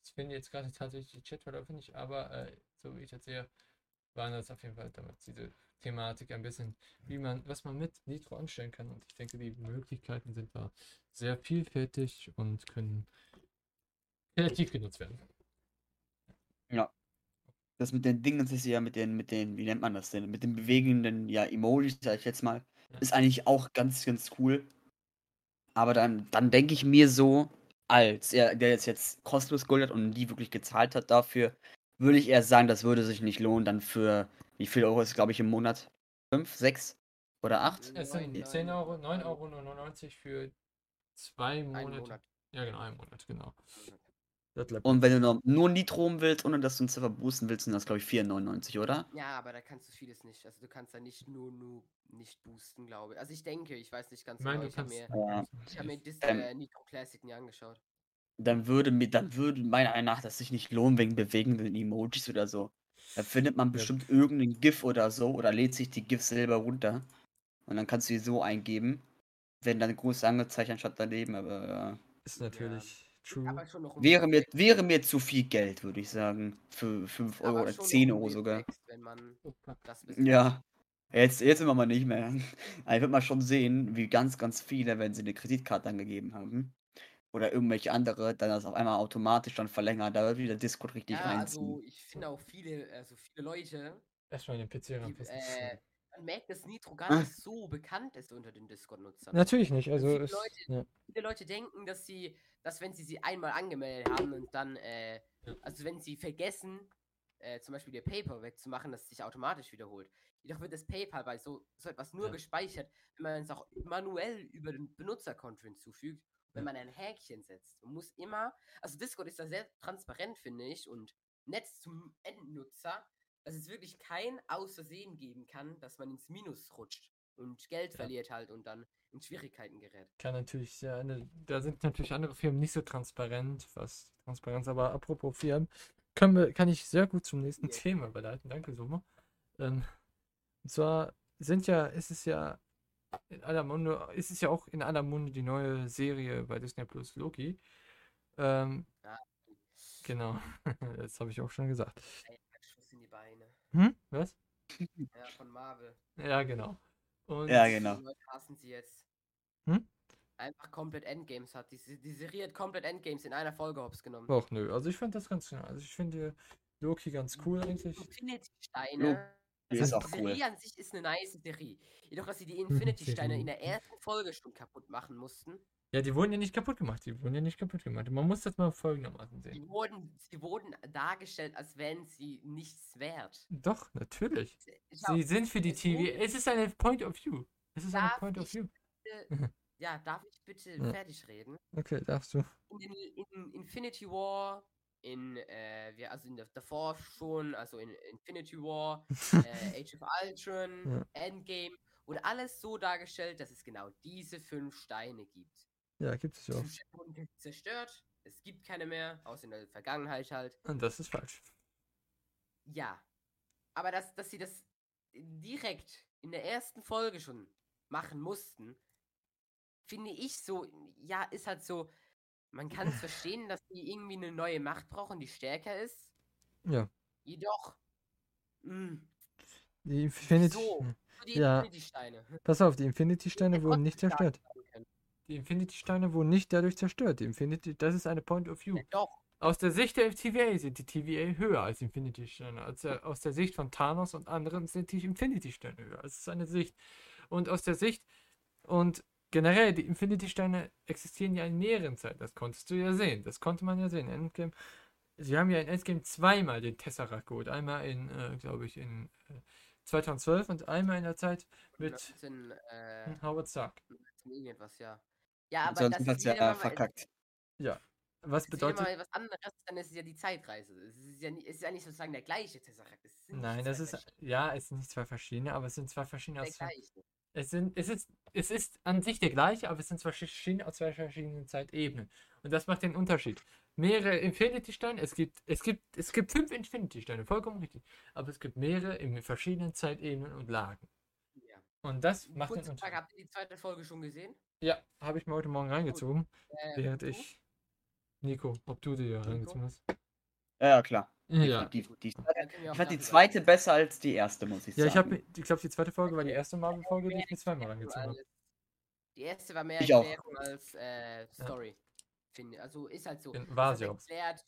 Ich finde jetzt gerade tatsächlich die Chatverläufe nicht, aber äh, so wie ich das sehe, waren das auf jeden Fall damals diese Thematik ein bisschen, wie man, was man mit Nitro anstellen kann. Und ich denke, die Möglichkeiten sind da sehr vielfältig und können kreativ genutzt werden. Ja. Das mit den Dingen, das ist ja mit den, mit den, wie nennt man das denn? Mit den bewegenden, ja, Emojis, sag ich jetzt mal, Ja. ist eigentlich auch ganz, ganz cool. Aber dann, dann denke ich mir so, als er, der jetzt, jetzt kostenlos Gold hat und die wirklich gezahlt hat dafür, würde ich eher sagen, das würde sich nicht lohnen, dann für, wie viel Euro ist, glaube ich, im Monat? Fünf, sechs oder acht? Es sind Neun, 10 neun, Euro, 9,99 neun. Euro für zwei Monate. Monat. Ja, genau, einen Monat, genau. Und wenn du noch nur Nitro willst, ohne dass du einen Server boosten willst, sind das, glaube ich, 4,99, oder? Ja, aber da kannst du vieles nicht. Also du kannst da nicht nur, nur nicht boosten, glaube ich. Also ich denke, ich weiß nicht ganz Ich meine, genau. Ich habe mir, Ja. ich hab mir Dis Ähm. äh, Nitro Classic nie angeschaut. dann würde mir, dann würde meiner Meinung nach das sich nicht lohnen wegen bewegenden Emojis oder so. Da findet man bestimmt irgendeinen GIF oder so oder lädt sich die GIFs selber runter. Und dann kannst du die so eingeben. Werden dann groß angezeigt anstatt daneben, aber ja. Ist natürlich true. Wäre mir, wäre mir zu viel Geld, würde ich sagen. Für 5 aber Euro oder schon noch 10 ein Euro sogar. Das bisschen- Ja. Jetzt, jetzt immer mal nicht mehr. Aber wird man schon sehen, wie ganz, ganz viele, wenn sie eine Kreditkarte angegeben haben. Oder irgendwelche andere, dann das auf einmal automatisch dann verlängern. Da wird wieder Discord richtig Ja, reinziehen. also ich finde auch viele, also viele Leute, Erstmal den PC die, ranpassen. äh, man merkt, dass Nitro gar Ah. nicht so bekannt ist unter den Discord-Nutzern. Natürlich nicht. Also, viele es, Leute- ja. viele Leute denken, dass sie, dass wenn sie sie einmal angemeldet haben und dann, äh, also wenn sie vergessen, äh, zum Beispiel ihr PayPal wegzumachen, dass es sich automatisch wiederholt. Jedoch wird das PayPal bei so, so etwas nur Ja. gespeichert, wenn man es auch manuell über den Benutzerkonto hinzufügt, wenn man ein Häkchen setzt. Man muss immer, also Discord ist da sehr transparent, finde ich, und nett zum Endnutzer, dass es wirklich kein Außersehen geben kann, dass man ins Minus rutscht und Geld Ja. verliert halt und dann in Schwierigkeiten gerät. kann natürlich sehr, eine, da sind natürlich andere Firmen nicht so transparent, was Transparenz, aber apropos Firmen, können wir, kann ich sehr gut zum nächsten Ja. Thema überleiten. Danke, Sommer. Ähm, und zwar sind ja, ist es ja in aller Munde, ist es ja auch in aller Munde die neue Serie bei Disney Plus Loki. Ähm, Ja. genau, das habe ich auch schon gesagt. Schuss in die Beine. Hm? Was? Ja, von Marvel. Ja, genau. Und Ja, genau. Die Leute hassen sie jetzt. Hm? Einfach komplett Endgames hat. Die, die Serie hat komplett Endgames in einer Folge hops genommen. Och, nö, also ich finde das ganz, also ich finde Loki ganz cool eigentlich. Infinity-Steine. Die Also ist auch die cool. Serie an sich ist eine nice Serie. Jedoch, dass sie die Infinity-Steine Serie. in der ersten Folge schon kaputt machen mussten. Ja, die wurden ja nicht kaputt gemacht. Die wurden ja nicht kaputt gemacht. Man muss das mal folgendermaßen sehen. Die wurden, sie wurden dargestellt, als wären sie nichts wert. Doch, natürlich. Schau, Sie sind für die TV. Es ist eine Point of View. Es ist eine Point of View. bitte- ja, darf ich bitte Ja. fertig reden? Okay, darfst du. in, in Infinity War, in, äh, wir, also in der, davor schon, also in Infinity War, äh, Age of Ultron, Ja. Endgame, wurde alles so dargestellt, dass es genau diese fünf Steine gibt. Ja, gibt es ja auch. Steine wurden zerstört, es gibt keine mehr, außer in der Vergangenheit halt. Und das ist falsch. Ja. Aber dass, dass sie das direkt in der ersten Folge schon machen mussten, finde ich so, ja, ist halt so, man kann es verstehen, dass die irgendwie eine neue Macht brauchen, die stärker ist. Ja. Jedoch, mh, Die Infinity. So. die Ja. Infinity-Steine. Pass auf, die Infinity-Steine Hätte wurden nicht zerstört. Die Infinity-Steine wurden nicht dadurch zerstört. Die Infinity, das ist eine Point of View. Ja, doch, Aus der Sicht der TVA sind die TVA höher als Infinity-Steine. Aus der Sicht von Thanos und anderen sind die Infinity-Steine höher. Es ist eine Sicht. Und aus der Sicht und generell, die Infinity-Steine existieren ja in mehreren Zeiten. Das konntest du ja sehen. Das konnte man ja sehen. Endgame. Sie haben ja in Endgame zweimal den Tesseract geholt. Einmal in, äh, glaube ich, in äh, 2012 und einmal in der Zeit mit 19, äh, Howard Stark. 19 irgendwas, ja. Ja, aber Sonst das ist ja wieder mal, verkackt. Was ist wieder bedeutet. mal was anderes, dann ist es ja die Zeitreise. Es ist ja, nie- es ist ja nicht sozusagen der gleiche Tesseract. Nein, das ist. Ja, es sind nicht zwei verschiedene, aber es sind zwei verschiedene der aus gleiche. Es, sind, es, ist, es ist an sich der gleiche, aber es sind zwei verschiedene aus zwei verschiedenen Zeitebenen. Und das macht den Unterschied. Mehrere Infinity-Steine, es gibt, es gibt, es gibt fünf Infinity-Steine, vollkommen richtig. Aber es gibt mehrere in verschiedenen Zeitebenen und Lagen. Ja. Und das macht den Kurze Frage, Unterschied. habt ihr die zweite Folge schon gesehen? Ja, habe ich mir heute Morgen reingezogen, Äh, während ich. Nico, ob du dir Nico? reingezogen hast? Ja, ja, klar. Ja. Die, die, wir ich fand die zweite besser als die erste, muss ich Ja, ich sagen. ich glaube, die zweite Folge war die erste Marvel-Folge, die ich mir zweimal reden. angezogen habe. Die erste war mehr Ich auch. Erklärung als äh, Story. Finde. Also ist halt so. War Es sie hat auch. erklärt,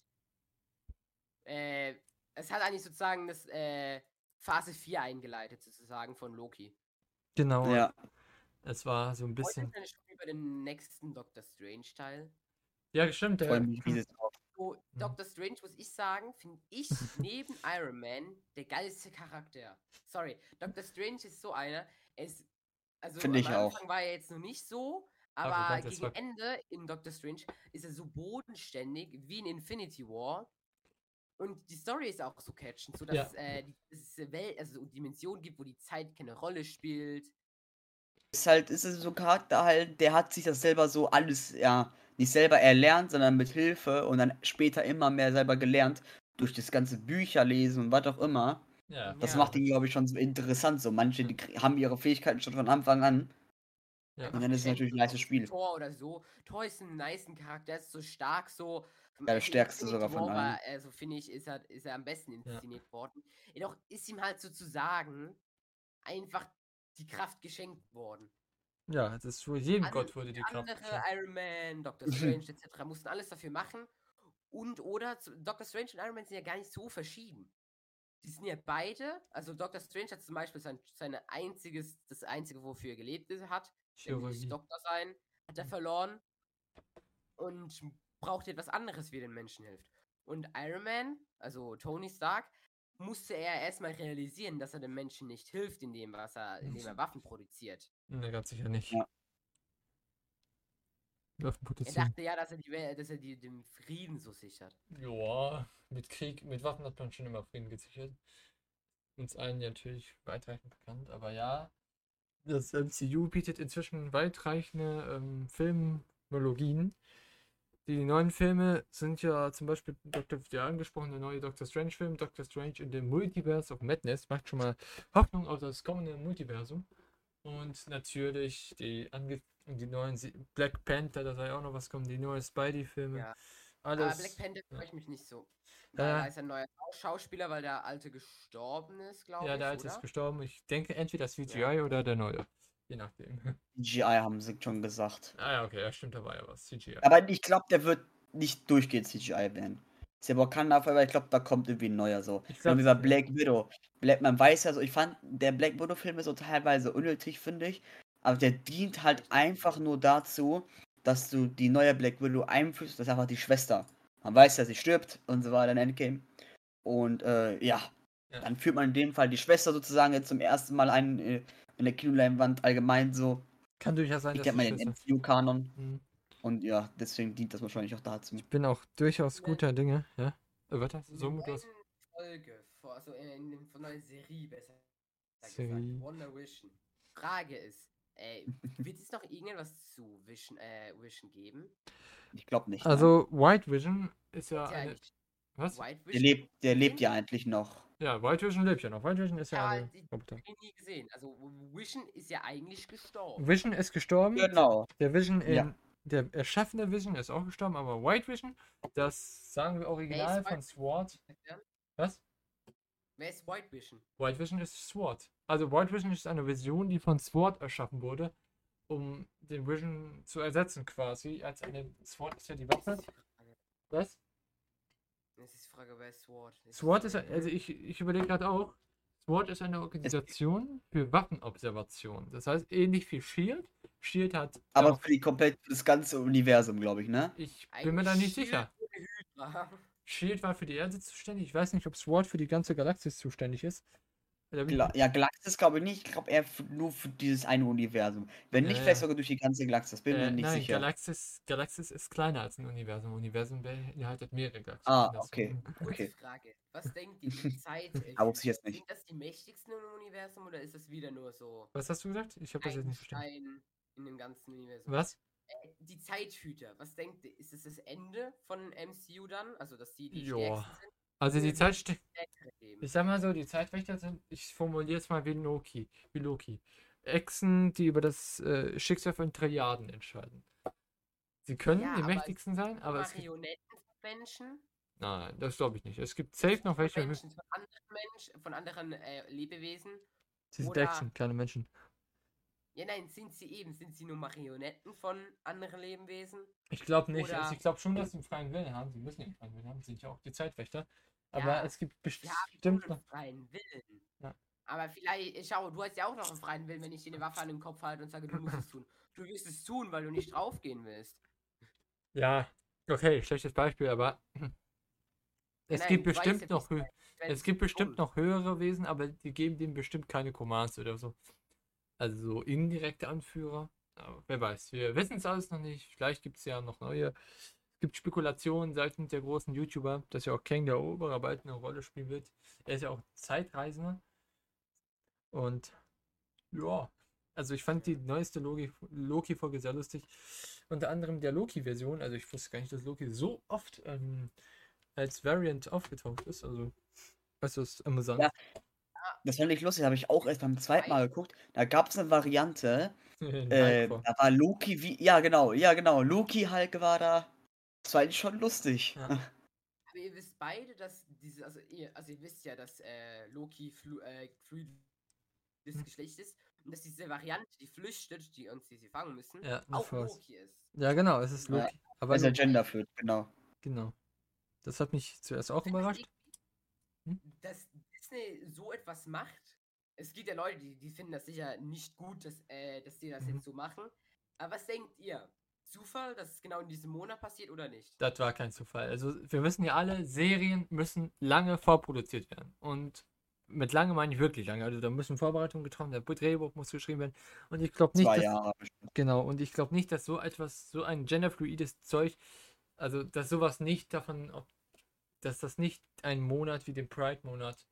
äh, es hat eigentlich sozusagen das äh, Phase 4 eingeleitet, sozusagen von Loki. Genau. Ja, Es war so ein Heute bisschen. ist dann schon über den nächsten Doctor Strange Teil. Ja, stimmt. riesig drauf. So, Doctor Strange, muss ich sagen, finde ich neben Iron Man der geilste Charakter. Sorry, Doctor Strange ist so einer. Es, also Finde am ich auch. Anfang war er jetzt noch nicht so, Aber aber gegen jetzt Ende in Doctor Strange ist er so bodenständig wie in Infinity War. Und die Story ist auch so catchend, so dass Ja. es, äh, die, es eine Welt, also so Dimensionen gibt, wo die Zeit keine Rolle spielt. Ist halt, ist es so ein Charakter halt, der hat sich das selber so alles, ja, nicht selber erlernt, sondern mit Hilfe und dann später immer mehr selber gelernt, durch das ganze Bücherlesen und was auch immer. ja, Das Ja. macht ihn, glaube ich, schon so interessant. So, manche die haben ihre Fähigkeiten schon von Anfang an. ja. Und dann ist es natürlich ein nices Spiel. Thor oder so. Thor ist ein nice Charakter, der ist so stark, so. Ja, der stärkste sogar von allen. Also finde ich, ist er, ist er am besten Ja. inszeniert worden. Jedoch ist ihm halt sozusagen einfach die Kraft geschenkt worden. ja, das ist für jedem An- Gott wurde die Kraft. Andere geschenkt. Iron Man, Doctor Strange etc. mussten alles dafür machen. Und oder Doctor Strange und Iron Man sind ja gar nicht so verschieden. Die sind ja beide, also Doctor Strange hat zum Beispiel sein, seine einziges, das einzige, wofür er gelebt hat, nämlich. Doktor sein, hat er verloren und braucht etwas anderes, wie den Menschen hilft. Und Iron Man, also Tony Stark, musste er erstmal realisieren, dass er den Menschen nicht hilft, indem, was er, indem er Waffen produziert. Ne, ganz sicher nicht. Ja. Er dachte ja, dass er, die, dass er die, den Frieden so sichert. Ja, mit Krieg, mit Waffen hat man schon immer Frieden gesichert. Uns allen natürlich weitreichend bekannt, aber ja, das MCU bietet inzwischen weitreichende ähm, Filmologien. Die neuen Filme sind ja zum Beispiel Dr. der angesprochene neue Doctor Strange Film, Doctor Strange in the Multiverse of Madness, macht schon mal Hoffnung auf das kommende Multiversum. Und natürlich die, ange die neuen Se- Black Panther, da soll ja auch noch was kommen, die neuen Spidey-Filme. Ja. Alles. Aber Black Panther ja. freue ich mich nicht so. Ja, Weil ja. da ist ein neuer Schauspieler, weil der alte gestorben ist, glaube Ja, ich. der alte oder? ist gestorben. Ich denke entweder CGI oder der neue. Je nachdem. GI haben sie schon gesagt. ah ja, okay, ja, stimmt, da war ja was. CGI. Aber ich glaube, der wird nicht durchgehend CGI werden. Ist ja Wakanda, aber ich glaube, da kommt irgendwie ein neuer so. Ich glaub, dieser. Black Widow. Black, man weiß ja so, ich fand, der Black Widow-Film ist so teilweise unnötig, finde ich. Aber der dient halt einfach nur dazu, dass du die neue Black Widow einführst. Das ist einfach die Schwester. Man weiß ja, sie stirbt und so weiter in Endgame. Und äh, ja, Ja. dann führt man in dem Fall die Schwester sozusagen jetzt zum ersten Mal ein äh, in der Kinoleinwand allgemein so. Kann durchaus sein, Ich dass man die den MCU-Kanon. Hm. Und ja, deswegen dient das wahrscheinlich auch dazu. Ich bin auch durchaus guter Dinge, ja. Äh, warte, In so der gut neuen Folge, vor, also in, in, von einer Serie besser Serie. gesagt, Wonder Vision. Frage ist, äh, wird es noch irgendwas zu Vision, äh, Vision geben? Ich glaube nicht. nein. Also, White Vision ist ja Ist ja eine. eigentlich Was? White der Vision. lebt, der lebt ja eigentlich noch. Ja, White Vision lebt ja noch. White Vision ist ja Ja, eine die- ich nie gesehen. Also Vision ist ja eigentlich gestorben. Vision ist gestorben. Genau. Der Vision in. Ja. Der erschaffene Vision ist auch gestorben, aber White Vision, das sagen wir original von SWORD. Ja? Was? Wer ist White Vision? White Vision ist SWORD. Also White Vision ist eine Vision, die von SWORD erschaffen wurde, um den Vision zu ersetzen quasi. Als eine SWORD ist ja die Waffe. Das ist die Frage. Was? Das ist die Frage, wer ist SWORD? Das SWORD ist, also ich, ich überlege gerade auch, SWORD ist eine Organisation für Waffenobservation. Das heißt, ähnlich wie SHIELD. SHIELD hat. Aber für die komplett das ganze Universum, glaube ich, ne? ich bin mir da nicht Shield sicher. SHIELD war für die Erde zuständig. Ich weiß nicht, ob SWORD für die ganze Galaxis zuständig ist. Gla ja, Galaxis glaube ich nicht. Ich glaube eher für, nur für dieses eine Universum. Wenn nicht, Ja, vielleicht ja. sogar durch die ganze Galaxis. Bin Äh, mir nicht nein, sicher. Galaxis, Galaxis ist kleiner als ein Universum. Universum beinhaltet mehrere Galaxien. Ah, Das- okay. Okay. Frage. Was denkt ihr, die Zeit? äh, Aber ich jetzt nicht. Sind das die mächtigsten im Universum oder ist das wieder nur so Was hast du gesagt? Ich habe das jetzt ein nicht verstanden. In dem ganzen Universum? Was? Äh, Die Zeithüter, was denkt ihr? Ist es das Ende von MCU dann? Also, dass die die sind? Also die Zeit Ich sag mal so, die Zeitwächter sind, ich formuliere es mal wie Loki. Wie Loki. Echsen, die über das äh, Schicksal von Trilliarden entscheiden. Sie können Ja, die mächtigsten sein, aber es gibt, Marionetten von Menschen? Nein, das glaube ich nicht. Es gibt safe noch welche. Menschen, von anderen Menschen, von anderen äh, Lebewesen. Sie sind Echsen, keine Menschen. Ja, nein, sind sie eben, sind sie nur Marionetten von anderen Lebewesen? Ich glaube nicht. Oder- Also ich glaube schon, dass sie einen freien Willen haben. Sie müssen den freien Willen haben. Sie sind ja auch die Zeitwächter. Aber Ja, es gibt bestimmt noch. einen freien Willen. Ja. Aber vielleicht, schau, du hast ja auch noch einen freien Willen, wenn ich dir eine Waffe an den Kopf halte und sage, du musst es tun. Du wirst es tun, weil du nicht draufgehen willst. Ja, okay, schlechtes Beispiel, aber es nein, gibt bestimmt noch hö- es gibt bestimmt noch höhere Wesen, aber die geben dem bestimmt keine Commands oder so. Also so indirekte Anführer. Aber wer weiß, wir wissen es alles noch nicht. Vielleicht gibt es ja noch neue. Es gibt Spekulationen seitens der großen YouTuber, dass ja auch Kang der Eroberer bald eine Rolle spielen wird. Er ist ja auch Zeitreisender. Und ja, also ich fand die neueste Loki- Loki-Folge sehr lustig. Unter anderem der Loki-Version. Also ich wusste gar nicht, dass Loki so oft ähm, als Variant aufgetaucht ist. Also, weißt du, das ist amüsant. Ja. Das fand ich lustig, habe ich auch erst beim zweiten Mal geguckt. Da gab es eine Variante, äh, da war Loki wie. Ja, genau, ja, genau. Loki Hulk war da. Das fand ich schon lustig. Ja. Aber ihr wisst beide, dass diese, also ihr, also ihr wisst ja, dass äh, Loki flu, äh, des Hm. Geschlechts ist und dass diese Variante, die flüchtet, die uns, die sie fangen müssen, Ja, auch. Loki ist. Ja, genau, es ist Ja. Loki. Aber Weil er Loki, Gender führt, genau. genau. Das hat mich zuerst auch überrascht. irgendwie- Dass Disney so etwas macht, es gibt ja Leute, die, die finden das sicher nicht gut, dass, äh, dass die das Mhm. jetzt so machen. Aber was denkt ihr? Zufall, dass es genau in diesem Monat passiert oder nicht? Das war kein Zufall. Also, wir wissen ja alle, Serien müssen lange vorproduziert werden. Und mit lange meine ich wirklich lange. Also, da müssen Vorbereitungen getroffen werden, der Drehbuch muss geschrieben werden. Und ich glaube nicht, Zwei dass, Jahre bestimmt. Genau, und ich glaube nicht, dass so etwas, so ein genderfluides Zeug, also dass sowas nicht davon, ob, dass das nicht einen Monat wie den Pride-Monat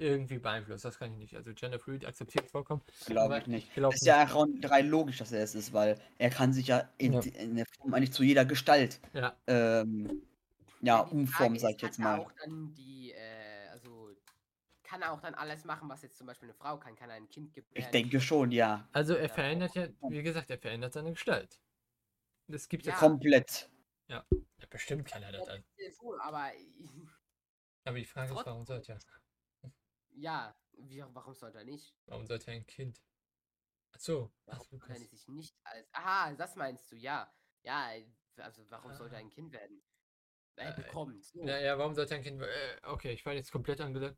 irgendwie beeinflusst. Das kann ich nicht. Also genderfluid akzeptiert vollkommen. Glaube ich nicht. ich glaub ist ja nicht. auch rein logisch, dass er es ist, weil er kann sich ja in, Ja. in der Form eigentlich zu jeder Gestalt Ja, ähm, ja, umformen, sag ich jetzt er mal. auch dann die, äh, also kann er auch dann alles machen, was jetzt zum Beispiel eine Frau kann, kann er ein Kind gebären. Ich denke schon, ja. also er Ja. verändert ja, wie gesagt, er verändert seine Gestalt. Das gibt Ja. ja. Komplett. ja. Bestimmt kann er das. Ja, so, aber Aber die Frage ist, warum sollte er? Ja, wie, warum sollte er nicht? Warum sollte er ein Kind? Achso, Warum ach, kann er sich nicht als. Aha, das meinst du, ja. Ja, also warum sollte er Ah. ein Kind werden? Er Äh, bekommt. So. Ja, ja, warum sollte er ein Kind? Äh, okay, ich war jetzt komplett angedacht.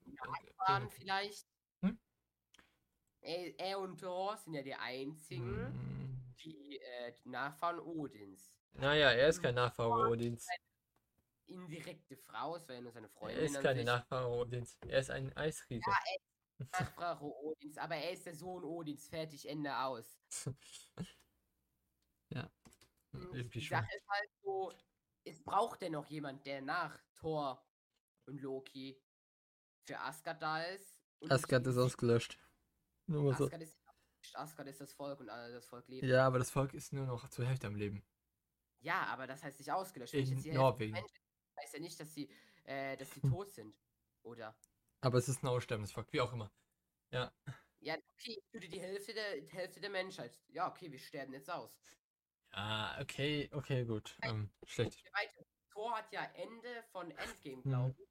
Fahren vielleicht. Hm? Er, er und Thor sind ja die einzigen, Hm. die äh, Nachfahren Odins. Naja, er ist kein Nachfahre Odins. Indirekte Frau, es wäre ja nur seine Er Freundin. ist an keine. Nachfahre Odins. Er ist ein Eisriese. Nachfrage Odins, aber er ist der Sohn Odins, fertig, Ende aus. Ja, irgendwie Die. Sache ist halt so, es braucht denn noch jemand, der nach Thor und Loki für Asgard da ist. Asgard ist ausgelöscht. Nur mal so. Asgard ist, Asgard ist das Volk und alle das Volk lebt. Ja, aber das Volk ist nur noch zur Hälfte am Leben. Ja, aber das heißt nicht ausgelöscht. In Norwegen. Menschen- heißt ja nicht, dass sie, äh, dass sie Hm. tot sind. Oder? Aber es ist ein aussterbendes Volk, wie auch immer. Ja, okay, ich töte die Hälfte der, die Hälfte der Menschheit. Ja, okay, wir sterben jetzt aus. Ja, okay, okay, gut. Ähm, schlecht. Thor hat ja Ende von Endgame, Hm. glaube ich,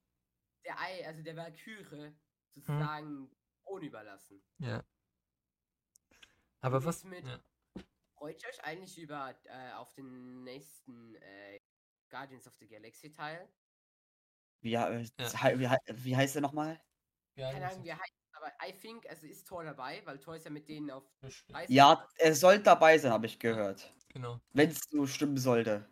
der Ei, also der Valkyrie sozusagen ohne überlassen. Ja. Aber Und was? mit- Ja. Freut ihr euch eigentlich über äh, auf den nächsten äh, Guardians of the Galaxy Teil? Wie, äh, Ja. wie, wie heißt der nochmal? Ja, Keine Ahnung, wie heißt, aber I think, also ist Thor dabei, weil Thor ist ja mit denen auf Reise. Ja, er soll dabei sein, habe ich gehört. Genau. Wenn es so stimmen sollte.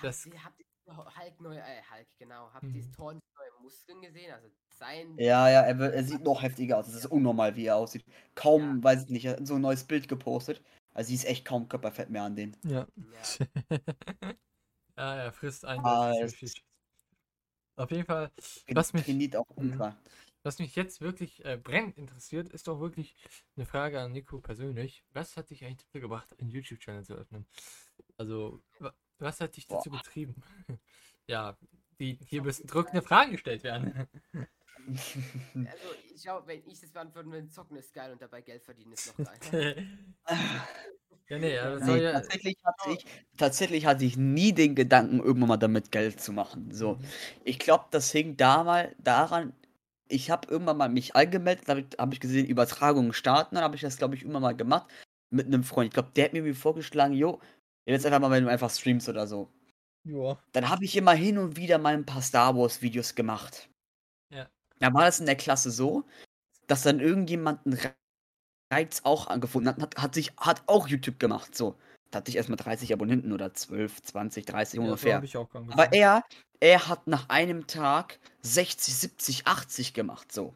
das- Habt ihr, habt ihr Hulk neue, äh, Hulk, genau, habt ihr Mhm. Thor neue Muskeln gesehen? Also sein Ja, ja, er, wird, er sieht noch heftiger aus. Es ist unnormal, wie er aussieht. Kaum, weiß ich nicht, er hat so ein neues Bild gepostet. Also sie ist echt kaum Körperfett mehr an den. Ja. Ja. ja, er frisst ein. Ah. Auf jeden Fall, Was mich- Mhm. was mich jetzt wirklich äh, brennend interessiert, ist doch wirklich eine Frage an Nico persönlich. Was hat dich eigentlich dazu gebracht, einen YouTube-Channel zu öffnen? Also, wa- was hat dich dazu Boah. getrieben? ja, die, hier müssen drückende Fragen gestellt werden. Also, ich glaube, wenn ich das beantworten will, zocken ist geil und dabei Geld verdienen ist noch geil. Ja, nee, aber Nee, soll ja. tatsächlich, hatte ich, tatsächlich hatte ich nie den Gedanken, irgendwann mal damit Geld zu machen. So, Mhm. ich glaube, das hing damals daran, ich habe irgendwann mal mich angemeldet, habe ich, hab ich gesehen, Übertragungen starten, dann habe ich das, glaube ich, irgendwann mal gemacht mit einem Freund. Ich glaube, der hat mir irgendwie vorgeschlagen, jo, jetzt einfach mal, wenn du einfach streamst oder so. Ja. Dann habe ich immer hin und wieder mal ein paar Star Wars Videos gemacht. Ja. Da war das in der Klasse so, dass dann irgendjemand einen Reiz auch angefunden hat, hat, hat sich, hat auch YouTube gemacht, so. Da hatte ich erstmal 30 Abonnenten oder 12, 20, 30 Ja, ungefähr. Aber er, er hat nach einem Tag 60, 70, 80 gemacht, so.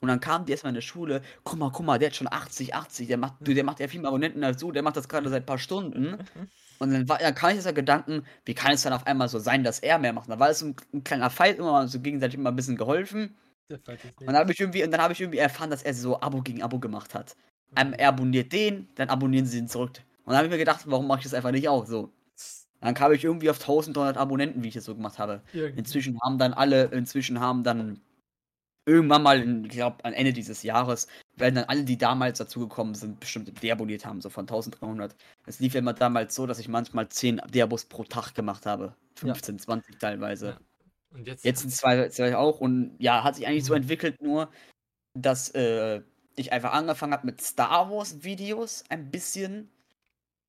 Und dann kam die erstmal in der Schule, guck mal, guck mal, der hat schon 80, 80, der macht, der macht ja viel mehr Abonnenten als du, der macht das gerade seit ein paar Stunden. Und dann, war, dann kam ich dieser Gedanken, wie kann es dann auf einmal so sein, dass er mehr macht? Da war es ein, ein kleiner Fight, immer mal so gegenseitig immer ein bisschen geholfen. Und dann habe ich irgendwie, und dann habe ich irgendwie erfahren, dass er so Abo gegen Abo gemacht hat. Ähm, er abonniert den, dann abonnieren sie ihn zurück. Und dann habe ich mir gedacht, warum mache ich das einfach nicht auch so? Dann kam ich irgendwie auf 1300 Abonnenten, wie ich das so gemacht habe. Irgendwie. Inzwischen haben dann alle, inzwischen haben dann irgendwann mal, in, ich glaube, am Ende dieses Jahres, werden dann alle, die damals dazugekommen sind, bestimmt deabonniert haben, so von 1300. Es lief ja immer damals so, dass ich manchmal 10 Deabos pro Tag gemacht habe. 15, 20 teilweise. Ja. Und jetzt, Jetzt sind zwei, zwei auch und ja, hat sich eigentlich so Mhm. entwickelt, nur dass äh, ich einfach angefangen habe mit Star Wars Videos ein bisschen.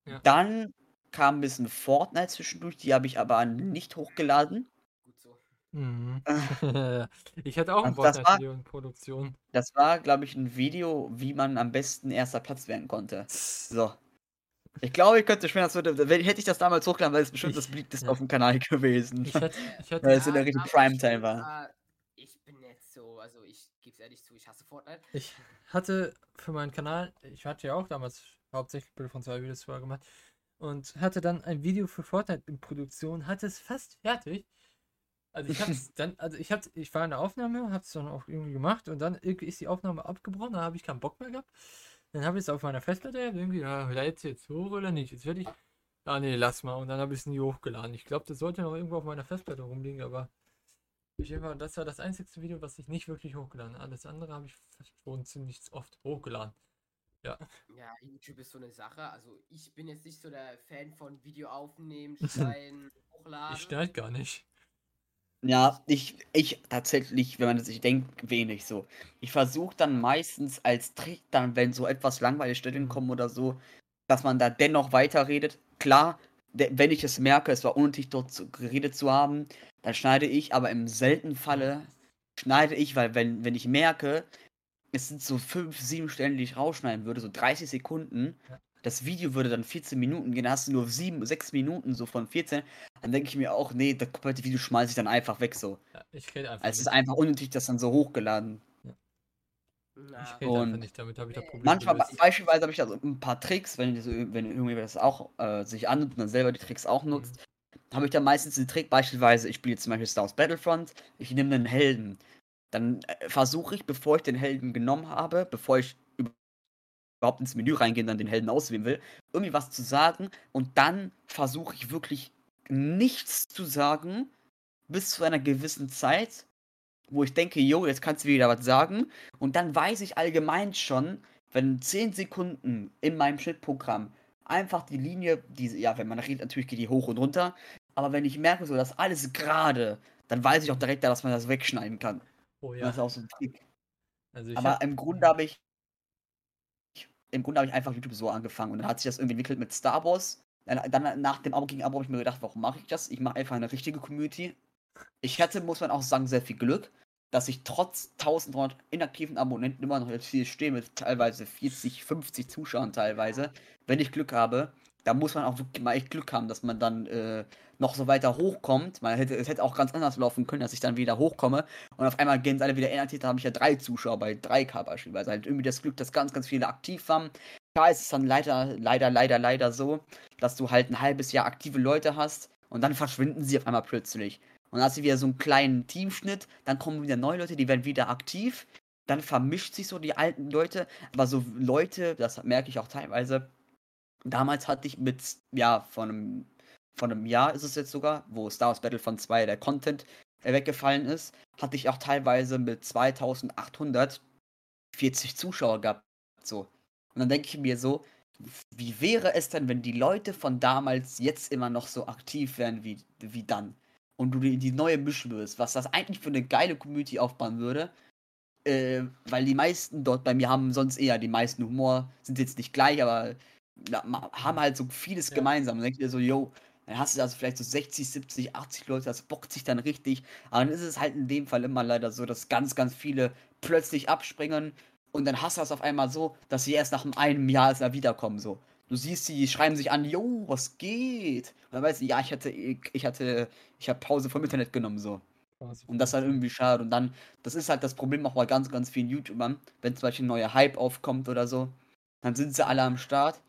Ja. Dann kam ein bisschen Fortnite zwischendurch, die habe ich aber nicht hochgeladen. Gut so. Mhm. ich hatte auch ein das war- Fortnite-Video in Produktion. Das war, glaube ich, ein Video, wie man am besten erster Platz werden konnte. So. Ich glaube, ich könnte schwer, das würde, hätte ich das damals hochgeladen, wäre es bestimmt Ich- das beliebteste ja. auf dem Kanal gewesen. Ich hatte, ich hatte Ja, es in der richtigen Primetime war. Ich bin jetzt so, also ich gebe es ehrlich zu, ich hasse Fortnite. Ich hatte für meinen Kanal, ich hatte ja auch damals hauptsächlich Bilder von zwei Videos vorher gemacht und hatte dann ein Video für Fortnite in Produktion, hatte es fast fertig. Also ich hab's dann, also ich hab, ich war in der Aufnahme, hab's dann auch irgendwie gemacht und dann irgendwie ist die Aufnahme abgebrochen, da habe ich keinen Bock mehr gehabt. Dann habe ich es auf meiner Festplatte gehabt, irgendwie, ja, lädt jetzt hoch oder nicht? Jetzt werde ich, ah nee, lass mal. Und dann habe ich es nie hochgeladen. Ich glaube, das sollte noch irgendwo auf meiner Festplatte rumliegen, aber ich einfach, das war das einzige Video, was ich nicht wirklich hochgeladen habe. Alles andere habe ich schon ziemlich oft hochgeladen. Ja, YouTube ist so eine Sache. Also ich bin jetzt nicht so der Fan von Video aufnehmen, schneiden, hochladen. Ich schneide gar nicht. Ja, ich, ich tatsächlich, wenn man sich denkt, wenig so. Ich versuche dann meistens als Trick, dann, wenn so etwas langweilige Stellen Mhm. kommen oder so, dass man da dennoch weiterredet. Klar, wenn ich es merke, es war unnötig dort zu, geredet zu haben, dann schneide ich, aber im seltenen Falle schneide ich, weil wenn, wenn ich merke, es sind so fünf, sieben Stellen, die ich rausschneiden würde, so 30 Sekunden. Das Video würde dann 14 Minuten gehen, dann hast du nur sieben, sechs Minuten so von 14, dann denke ich mir auch, nee, das komplette Video schmeiße ich dann einfach weg so. Ja, ich rede einfach Also es ist einfach unnötig, das dann so hochgeladen. Na, Ich rede einfach Und nicht, damit habe ich das Problem Manchmal, gelöst. beispielsweise habe ich also ein paar Tricks, wenn, so, wenn irgendwie das auch äh, sich annimmt und dann selber die Tricks auch nutzt, habe ich dann meistens den Trick, beispielsweise, ich spiele zum Beispiel Star Wars Battlefront, ich nehme einen Helden. Dann äh, versuche ich, bevor ich den Helden genommen habe, bevor ich überhaupt ins Menü reingehe und dann den Helden auswählen will, irgendwie was zu sagen und dann versuche ich wirklich nichts zu sagen bis zu einer gewissen Zeit, wo ich denke, jo, jetzt kannst du wieder was sagen und dann weiß ich allgemein schon, wenn 10 Sekunden in meinem Schnittprogramm einfach die Linie, die, ja, wenn man redet, natürlich geht die hoch und runter, aber wenn ich merke, so, dass alles gerade, dann weiß ich auch direkt, dass man das wegschneiden kann. Oh Das ja. ist auch so ein Trick. Also Aber hab, im Grunde habe ich. Im Grunde habe ich einfach YouTube so angefangen und dann hat sich das irgendwie entwickelt mit Star Wars. Dann, nach dem Abo gegen Abo habe ich mir gedacht, warum mache ich das? Ich mache einfach eine richtige Community. Ich hatte, muss man auch sagen, sehr viel Glück, dass ich trotz 1300 inaktiven Abonnenten immer noch jetzt hier stehe mit teilweise 40, 50 Zuschauern teilweise. Wenn ich Glück habe, da muss man auch wirklich mal echt Glück haben, dass man dann äh, noch so weiter hochkommt. Man hätte, es hätte auch ganz anders laufen können, dass ich dann wieder hochkomme und auf einmal gehen sie alle wieder inaktiv. Da habe ich ja drei Zuschauer bei 3K beispielsweise. Halt irgendwie das Glück, dass ganz, ganz viele aktiv waren. Da ist es dann leider, leider, leider, leider so, dass du halt ein halbes Jahr aktive Leute hast und dann verschwinden sie auf einmal plötzlich. Und dann hast du wieder so einen kleinen Teamschnitt, dann kommen wieder neue Leute, die werden wieder aktiv. Dann vermischt sich so die alten Leute. Aber so Leute, das merke ich auch teilweise. Damals hatte ich mit, ja, von einem, von einem Jahr ist es jetzt sogar, wo Star Wars Battlefront 2 der Content äh, weggefallen ist, hatte ich auch teilweise mit 2840 Zuschauer gehabt. So. Und dann denke ich mir so, wie wäre es denn, wenn die Leute von damals jetzt immer noch so aktiv wären wie, wie dann? Und du die, neue mischen würdest, was das eigentlich für eine geile Community aufbauen würde. Äh, weil die meisten dort bei mir haben sonst eher die meisten Humor, sind jetzt nicht gleich, aber haben halt so vieles Ja. gemeinsam. Und dann denkst du dir so, yo, dann hast du also vielleicht so 60, 70, 80 Leute, das bockt sich dann richtig. Aber dann ist es halt in dem Fall immer leider so, dass ganz, ganz viele plötzlich abspringen und dann hast du das auf einmal so, dass sie erst nach einem Jahr erst wiederkommen. So. Du siehst sie, die schreiben sich an, yo, was geht? Und dann weißt du, ja, ich hatte, ich, ich hatte, ich habe Pause vom Internet genommen, so. Und das ist halt irgendwie schade. Und dann, das ist halt das Problem auch bei ganz, ganz vielen YouTubern, wenn zum Beispiel ein neuer Hype aufkommt oder so, dann sind sie alle am Start.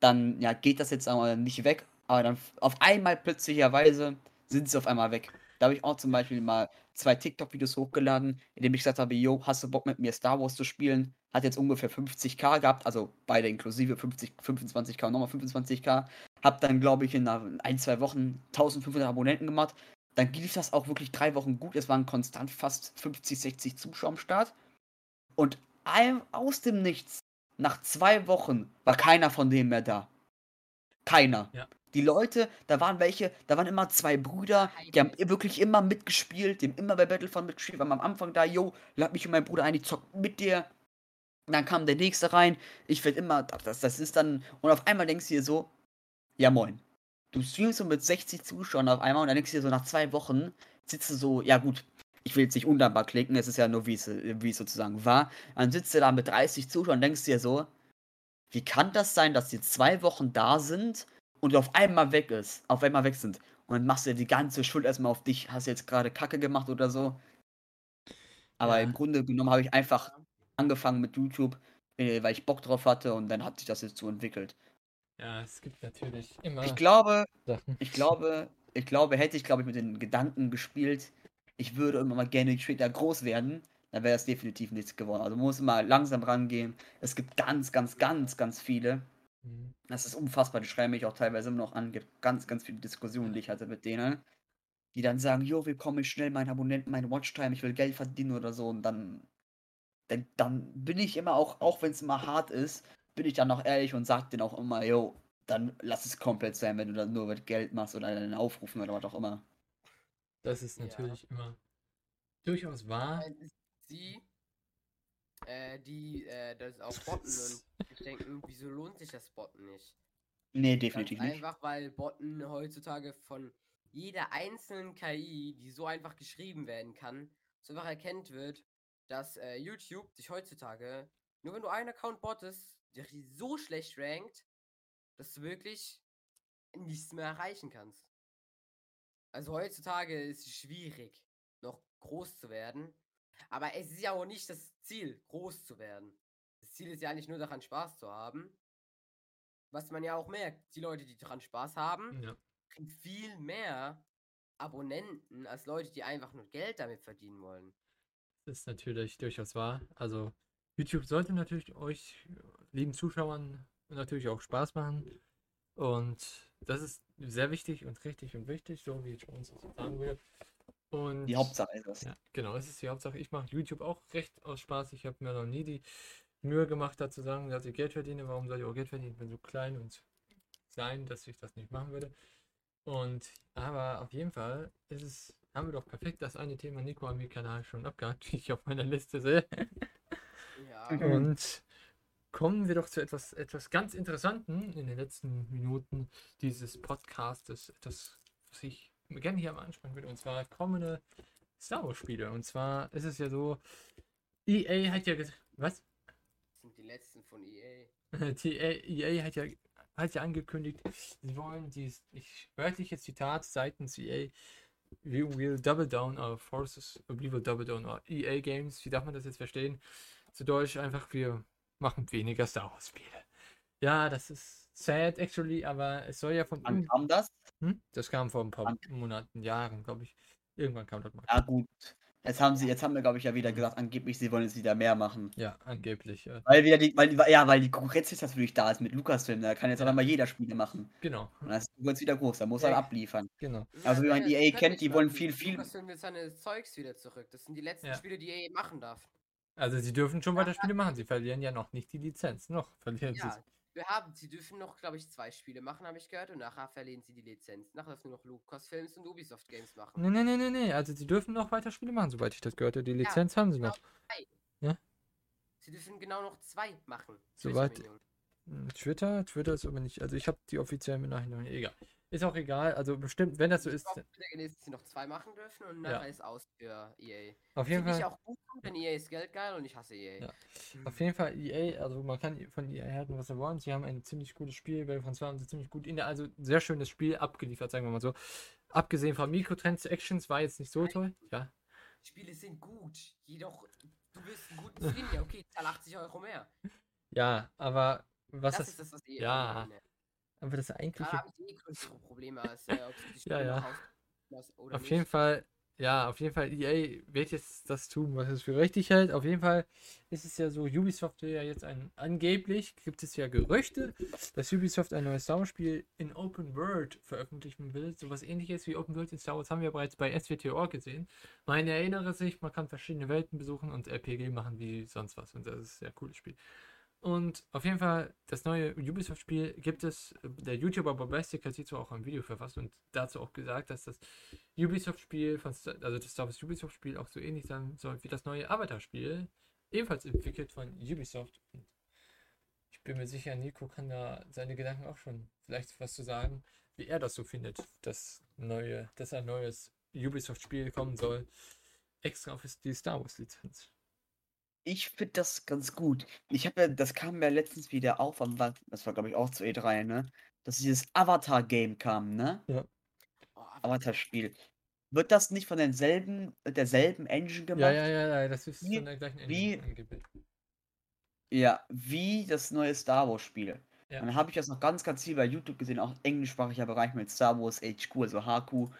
Dann, ja, geht das jetzt aber nicht weg. Aber dann auf einmal plötzlicherweise sind sie auf einmal weg. Da habe ich auch zum Beispiel mal zwei TikTok-Videos hochgeladen, in dem ich gesagt habe, yo, hast du Bock mit mir Star Wars zu spielen? Hat jetzt ungefähr 50k gehabt, also beide inklusive 50, 25k und nochmal 25k. Hab dann, glaube ich, in ein, zwei Wochen 1500 Abonnenten gemacht. Dann lief das auch wirklich drei Wochen gut. Es waren konstant fast 50, 60 Zuschauer am Start. Und aus dem Nichts, nach zwei Wochen, war keiner von denen mehr da. Keiner. Ja. Die Leute, da waren welche, da waren immer zwei Brüder, die haben wirklich immer mitgespielt, die haben immer bei Battlefront mitgespielt, waren am Anfang da, yo, lad mich und mein Bruder ein, ich zock mit dir. Und dann kam der nächste rein, ich werd immer, das, das ist dann, und auf einmal denkst du dir so, ja moin. Du streamst so mit 60 Zuschauern auf einmal und dann denkst du dir so nach zwei Wochen, sitzt du so, ja gut, ich will jetzt nicht undankbar klicken, es ist ja nur wie es, wie es sozusagen war. Dann sitzt du da mit 30 Zuschauern und denkst dir so, wie kann das sein, dass die zwei Wochen da sind und auf einmal weg ist, auf einmal weg sind. Und dann machst du die ganze Schuld erstmal auf dich, hast jetzt gerade Kacke gemacht oder so. Aber Ja. im Grunde genommen habe ich einfach angefangen mit YouTube, äh, weil ich Bock drauf hatte und dann hat sich das jetzt so entwickelt. Ja, es gibt natürlich immer Ich glaube, Sachen. ich glaube, ich glaube, hätte ich, glaube ich, mit den Gedanken gespielt, ich würde immer mal gerne später groß werden, dann wäre das definitiv nichts geworden. Also man muss mal langsam rangehen. Es gibt ganz, ganz, ganz, ganz viele. Mhm. Das ist unfassbar, die schreiben mich auch teilweise immer noch an. Gibt ganz, ganz viele Diskussionen, die ich hatte mit denen, die dann sagen, jo, wie komme ich schnell meinen Abonnenten, meine Watchtime, ich will Geld verdienen oder so. Und dann, dann, dann bin ich immer auch, auch wenn es immer hart ist, bin ich dann noch ehrlich und sag denen auch immer, jo, dann lass es komplett sein, wenn du das nur mit Geld machst oder einen Aufrufen oder was auch immer. Das ist Ja. natürlich immer durchaus wahr. Sie, äh, die äh, das auch botten und ich denke, wieso lohnt sich das Botten nicht? Nee, Ganz definitiv nicht. einfach, weil Botten heutzutage von jeder einzelnen KI, die so einfach geschrieben werden kann, so einfach erkennt wird, dass äh, YouTube dich heutzutage, nur wenn du einen Account bottest, dich so schlecht rankt, dass du wirklich nichts mehr erreichen kannst. Also heutzutage ist es schwierig, noch groß zu werden. Aber es ist ja auch nicht das Ziel, groß zu werden. Das Ziel ist ja nicht nur daran Spaß zu haben. Was man ja auch merkt, die Leute, die daran Spaß haben, Ja. kriegen viel mehr Abonnenten als Leute, die einfach nur Geld damit verdienen wollen. Das ist natürlich durchaus wahr. Also YouTube sollte natürlich euch, lieben Zuschauern, natürlich auch Spaß machen. Und das ist sehr wichtig und richtig und wichtig, so wie ich uns auch sagen würde. Und Die Hauptsache ist das. Ja, genau, das ist die Hauptsache. Ich mache YouTube auch recht aus Spaß. Ich habe mir noch nie die Mühe gemacht, da zu sagen, dass ich Geld verdiene. Warum soll ich auch Geld verdienen? Ich bin so klein und klein, dass ich das nicht machen würde. Und aber auf jeden Fall ist es, haben wir doch perfekt das eine Thema Nico am Kanal schon abgehakt, wie ich auf meiner Liste sehe. Ja, Mhm. Und kommen wir doch zu etwas, etwas ganz Interessanten in den letzten Minuten dieses Podcastes. Etwas, was ich gerne hier mal ansprechen würde. Und zwar kommende Star Wars Spiele. Und zwar ist es ja so, EA hat ja gesagt, was? das sind die letzten von EA. EA, EA hat ja, hat ja angekündigt, sie wollen dies, ich wörtliches Zitat seitens EA, we will double down our forces, we will double down our EA Games. Wie darf man das jetzt verstehen? Zu Deutsch einfach, wir machen weniger Star Wars Spiele. Ja, das ist sad actually, aber es soll ja von Wann kam das? hm? Das kam vor ein paar Wann? Monaten, Jahren, glaube ich. Irgendwann kam das mal. Ja gut. Jetzt haben sie, jetzt haben wir, glaube ich, ja wieder gesagt, angeblich, sie wollen jetzt wieder mehr machen. Ja, angeblich. Ja. Weil wieder die, weil die, ja, weil die Konkurrenz jetzt natürlich da ist mit Lucasfilm, da kann jetzt Ja. auf einmal jeder Spiele machen. Genau, Und das ist jetzt wieder groß, da muss Ja. er abliefern. genau. Also, wie man EA kennt, die wollen viel, viel- Lucasfilm will seine Zeugs wieder zurück. Das sind die letzten Ja. Spiele, die EA machen darf. Also sie dürfen schon weiter Spiele machen, sie verlieren ja noch nicht die Lizenz. Noch verlieren sie Ja, Wir haben, sie dürfen noch, glaube ich, zwei Spiele machen, habe ich gehört, und nachher verlieren sie die Lizenz. Nachher dürfen nur noch Lucasfilms und Ubisoft Games machen. Nee, nee, nee, nee, nee. Also, die dürfen noch weiter Spiele machen, soweit ich das gehört habe. Die Lizenz haben sie genau. noch. Sie dürfen genau noch zwei machen. Soweit- Twitter? Twitter ist aber nicht. Also, ich habe die offiziellen Benachrichtigungen. Egal. Ist auch egal. Also, bestimmt, wenn das so Ich ist. gelesen, dass sie noch zwei machen dürfen und Ja. nachher ist aus für EA. Auf jeden Finde ich Fall. auch gut, denn EA ist geldgeil und ich hasse EA. Ja. Auf jeden Fall EA, also man kann von EA halten, was er wollen. Sie haben ein ziemlich gutes Spiel, bei von zwei haben sie ziemlich gut in der, also sehr schönes Spiel abgeliefert, sagen wir mal so. Abgesehen von Mikrotransactions war jetzt nicht so toll. Ja. Spiele sind gut, jedoch du willst einen guten Skin, ja okay, zahl 80 Euro mehr. Ja, aber was das das, ist das, was EA ja, meine. Aber das eigentliche Gerade haben sie eh größere Probleme als äh, ob die Ja, Spiele ja. aus- oder Auf nicht. jeden Fall, ja, auf jeden Fall, EA wird jetzt das tun, was es für richtig hält. Auf jeden Fall ist es ja so, Ubisoft will ja jetzt ein, angeblich gibt es ja Gerüchte, dass Ubisoft ein neues Star Wars Spiel in Open World veröffentlichen will. Sowas ähnliches wie Open World in Star Wars haben wir bereits bei SWTOR gesehen. Man erinnere sich, man kann verschiedene Welten besuchen und RPG machen wie sonst was. Und das ist ein sehr cooles Spiel. Und auf jeden Fall, das neue Ubisoft-Spiel gibt es. Der YouTuber Bobastic hat hierzu auch ein Video verfasst und dazu auch gesagt, dass das Ubisoft-Spiel, also das Star Wars Ubisoft-Spiel auch so ähnlich sein soll wie das neue Avatar-Spiel, ebenfalls entwickelt von Ubisoft. Und ich bin mir sicher, Nico kann da seine Gedanken auch schon vielleicht was zu sagen, wie er das so findet, dass neue, dass ein neues Ubisoft-Spiel kommen soll, extra auf die Star Wars-Lizenz. Ich finde das ganz gut. Ich habe ja, das kam ja letztens wieder auf, das war glaube ich auch zu E3, ne? Dass dieses Avatar-Game kam, ne? Oh, Avatar-Spiel. Wird das nicht von denselben, derselben Engine gemacht? Ja, ja, ja, ja, das ist Wie- von der gleichen Engine angeblich. Ja, wie das neue Star Wars Spiel. Ja. Dann habe ich das noch ganz, ganz viel bei YouTube gesehen, auch englischsprachiger Bereich mit Star Wars HQ, also HQ,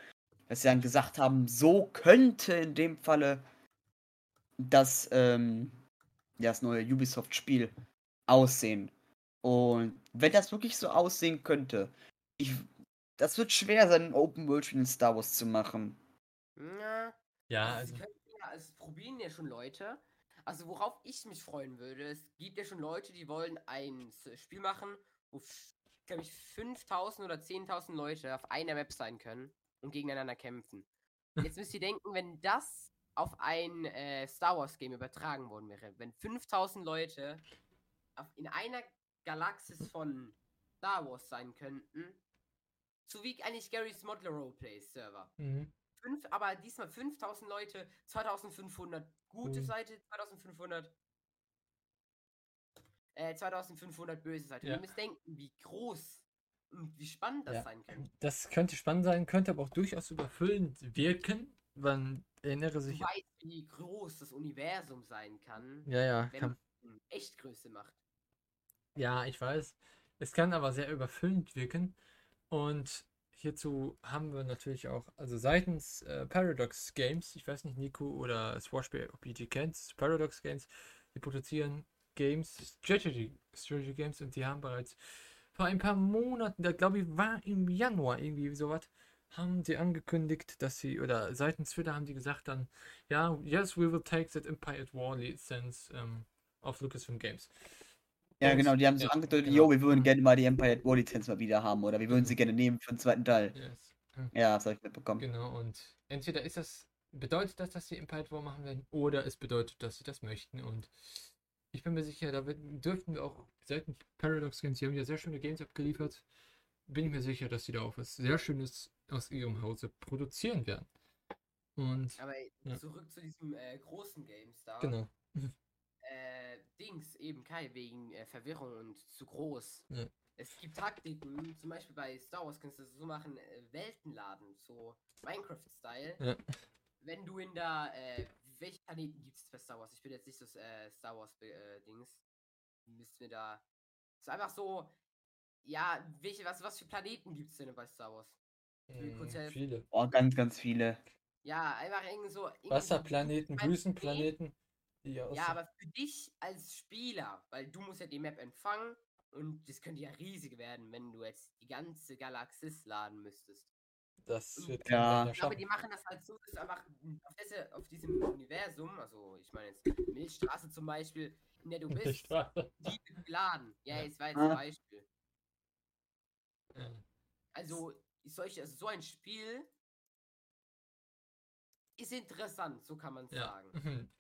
dass sie dann gesagt haben, so könnte in dem Falle das, ähm, ja, das neue Ubisoft-Spiel aussehen. Und wenn das wirklich so aussehen könnte, ich, das wird schwer sein, ein Open-World-Spiel in Star Wars zu machen. Ja, Ja, also, also, ja, also es probieren ja schon Leute. Also worauf ich mich freuen würde, es gibt ja schon Leute, die wollen ein S- Spiel machen, wo, glaube ich, 5000 oder 10.000 Leute auf einer Map sein können und gegeneinander kämpfen. Jetzt müsst ihr denken, wenn das auf ein äh, Star Wars Game übertragen worden wäre, wenn 5000 Leute auf, in einer Galaxis von Star Wars sein könnten, so wie eigentlich Gary's Modler Roleplay Server mhm. fünf, aber diesmal 5000 Leute, 2500 gute Mhm. Seite, 2500 äh, 2500 böse Seite. Ja. Ihr müsst denken, wie groß und wie spannend das Ja. sein könnte. das könnte spannend sein, könnte aber auch durchaus überfüllend wirken. Man erinnere sich. weißt, wie groß das Universum sein kann, Ja, ja, wenn kann, man in Echtgröße macht. ja, ich weiß. Es kann aber sehr überfüllend wirken. Und hierzu haben wir natürlich auch, also seitens äh, Paradox Games, ich weiß nicht, Nico oder Swashby, ob ihr die kennt, Paradox Games, die produzieren Games, Strategy, Strategy Games und die haben bereits vor ein paar Monaten, da glaube ich, war im Januar irgendwie sowas, haben sie angekündigt, dass sie, oder seitens Twitter haben die gesagt dann, ja, yes, we will take that Empire at War license um, of Lucasfilm Games. Ja, Und- genau, die haben so ja, angedeutet, genau. jo, wir würden Mhm. gerne mal die Empire at War Lizenz mal wieder haben oder wir würden sie Mhm. gerne nehmen für den zweiten Teil. Yes. Ja, das habe ich mitbekommen. Genau, und entweder ist das, bedeutet das, dass sie Empire at War machen werden, oder es bedeutet, dass sie das möchten. Und ich bin mir sicher, da dürften wir auch seitens Paradox Games, die haben ja sehr schöne Games abgeliefert, bin ich mir sicher, dass sie da auch was sehr Schönes aus ihrem Hause produzieren werden. Und Aber Ja. zurück zu diesem äh, großen GameStar. genau. Äh, Dings, eben Kai, wegen äh, Verwirrung und zu groß. Ja. Es gibt Taktiken, zum Beispiel bei Star Wars kannst du so machen, äh, Weltenladen, so Minecraft-Style. Ja. Wenn du in der, äh, welche Planeten gibt es bei Star Wars? Ich bin jetzt nicht so äh, Star Wars-Dings. Müssten wir da. Ist einfach so, ja, welche, was, was für Planeten gibt es denn bei Star Wars? Will kurz Hm, helfen. viele. Oh, ganz, ganz viele. Ja, einfach irgendwie so. irgendwie Wasserplaneten, Planeten, Wüstenplaneten. Ja, aber für dich als Spieler, weil du musst ja die Map empfangen und das könnte ja riesig werden, wenn du jetzt die ganze Galaxis laden müsstest. das wird Ja. Ich glaube, die machen das halt so, dass einfach auf, diese, auf diesem Universum, also ich meine jetzt Milchstraße zum Beispiel, Ne, du bist die geladen. Ja, Ja. jetzt war jetzt Ah. ein Beispiel. Ja. Also, solche, also so ein Spiel ist interessant, so kann man Ja. sagen.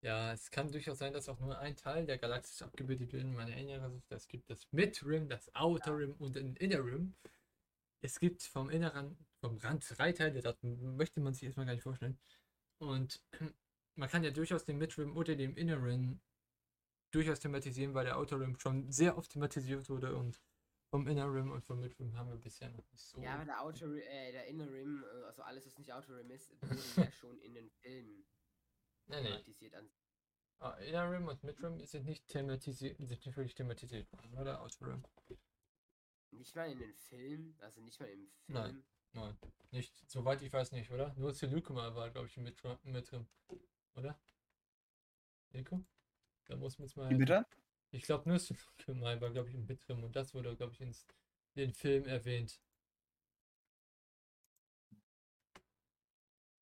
Ja, es kann durchaus sein, dass auch nur ein Teil der Galaxis abgebildet wird. Man erinnere sich, es gibt das Mid-Rim, das Outer Rim und den Inner Rim. Es gibt vom inneren, vom Rand drei Teile, das möchte man sich erstmal gar nicht vorstellen. Und man kann ja durchaus den Mid-Rim oder den Inner Rim durchaus thematisieren, weil der Outer Rim schon sehr oft thematisiert wurde und vom Inner Rim und vom Mid-Rim haben wir bisher noch nicht so. Ja, aber der Outer, äh, der Inner Rim, äh, also alles, was nicht Outer Rim ist, wurde ja schon in den Filmen nee, nee. thematisiert. An Ah, Inner Rim und Mid-Rim sind nicht thematisiert, sind nicht wirklich thematisiert worden, oder? Outer Rim. nicht mal in den Filmen, also nicht mal im Film. Nein. Nein, nicht, soweit ich weiß nicht, oder? Nur Seleucuma war, glaube ich, mit, mit drin, oder? Nico? Da muss man jetzt mal. Wie bitte? Ich glaube, nur Seleucuma war, glaube ich, mit drin und das wurde, glaube ich, in den Film erwähnt.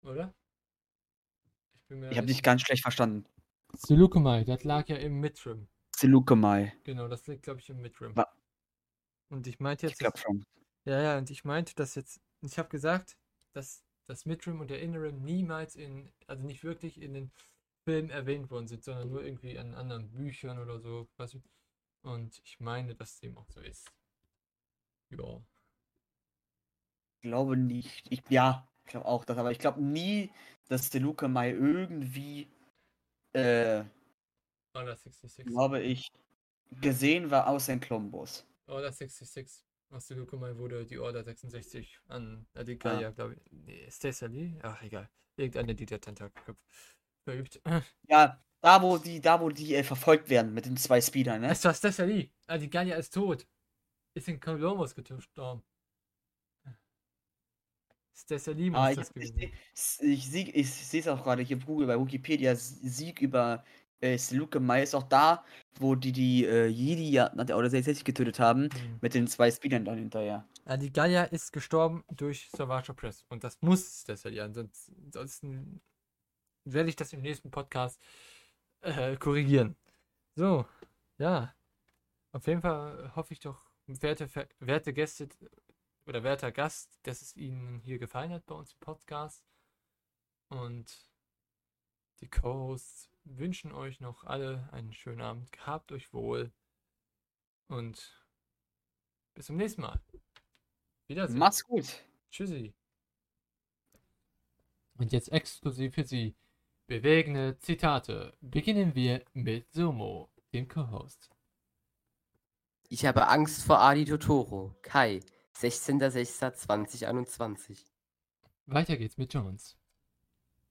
Oder? Ich Ich habe dich ganz schlecht verstanden. Seleucuma, das lag ja im Midrim. Seleucumai. Genau, das liegt, glaube ich, im Midrim. Wa- Und ich meinte Ich jetzt. glaube schon. Ja, ja, und ich meinte das jetzt, ich habe gesagt, dass das Midrim und der Innerim niemals in, also nicht wirklich in den Filmen erwähnt worden sind, sondern nur irgendwie an anderen Büchern oder so, und ich meine, dass dem auch so ist. Ja. Ich glaube nicht. Ich, ja, ich glaube auch das, aber ich glaube nie, dass Seleucumai irgendwie, äh, Order 66. glaube ich, gesehen war außer in Columbus. Order 66. Aus der Lokomai wurde die Order 66 an Adikaya, Ah. glaube ich. Nee, das Ali? Ach, egal. Irgendeine, die der Tentakel verübt. Ja, da wo die, da wo die äh, verfolgt werden mit den zwei Speedern, ne? Es war Stessali. Adikaya ist tot. Ist in Columbus gestorben. Muss Ah, ich, das ich, gewesen ich, ich, sieg- ich sehe es auch gerade hier Google bei Wikipedia. Sieg über äh, Seleucumai ist auch da, wo die die äh, Jedi ja- nach der Order 66 getötet haben, sein. mit den zwei Speedern dann hinterher. Adikaya ist gestorben durch Savage Press. Und das muss. Ansonsten, ansonsten werde ich das im nächsten Podcast äh, korrigieren. So, ja. Auf jeden Fall hoffe ich doch, werte, werte Gäste oder werter Gast, dass es Ihnen hier gefallen hat bei uns im Podcast. Und die Co-Hosts wünschen euch noch alle einen schönen Abend. Gehabt euch wohl. Und bis zum nächsten Mal. Wiedersehen. Mach's gut. Tschüssi. Und jetzt exklusiv für Sie bewegende Zitate. Beginnen wir mit Sumo, dem Co-Host. Ich habe Angst vor Adi Totoro. Kai, 16.06.2021. Weiter geht's mit Jones.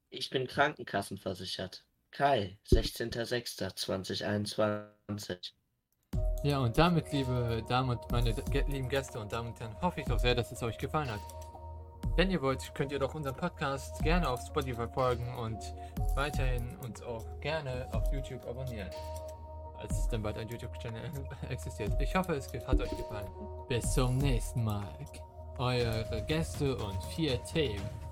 Ich bin krankenkassenversichert. Kai, 16.06.2021. Ja, und damit, liebe Damen und meine lieben Gäste und Damen und Herren, hoffe ich doch sehr, dass es euch gefallen hat. Wenn ihr wollt, könnt ihr doch unseren Podcast gerne auf Spotify folgen und weiterhin uns auch gerne auf YouTube abonnieren. Als es dann bald ein YouTube-Channel existiert. Ich hoffe, es hat euch gefallen. Bis zum nächsten Mal. Eure Gäste und vier Themen.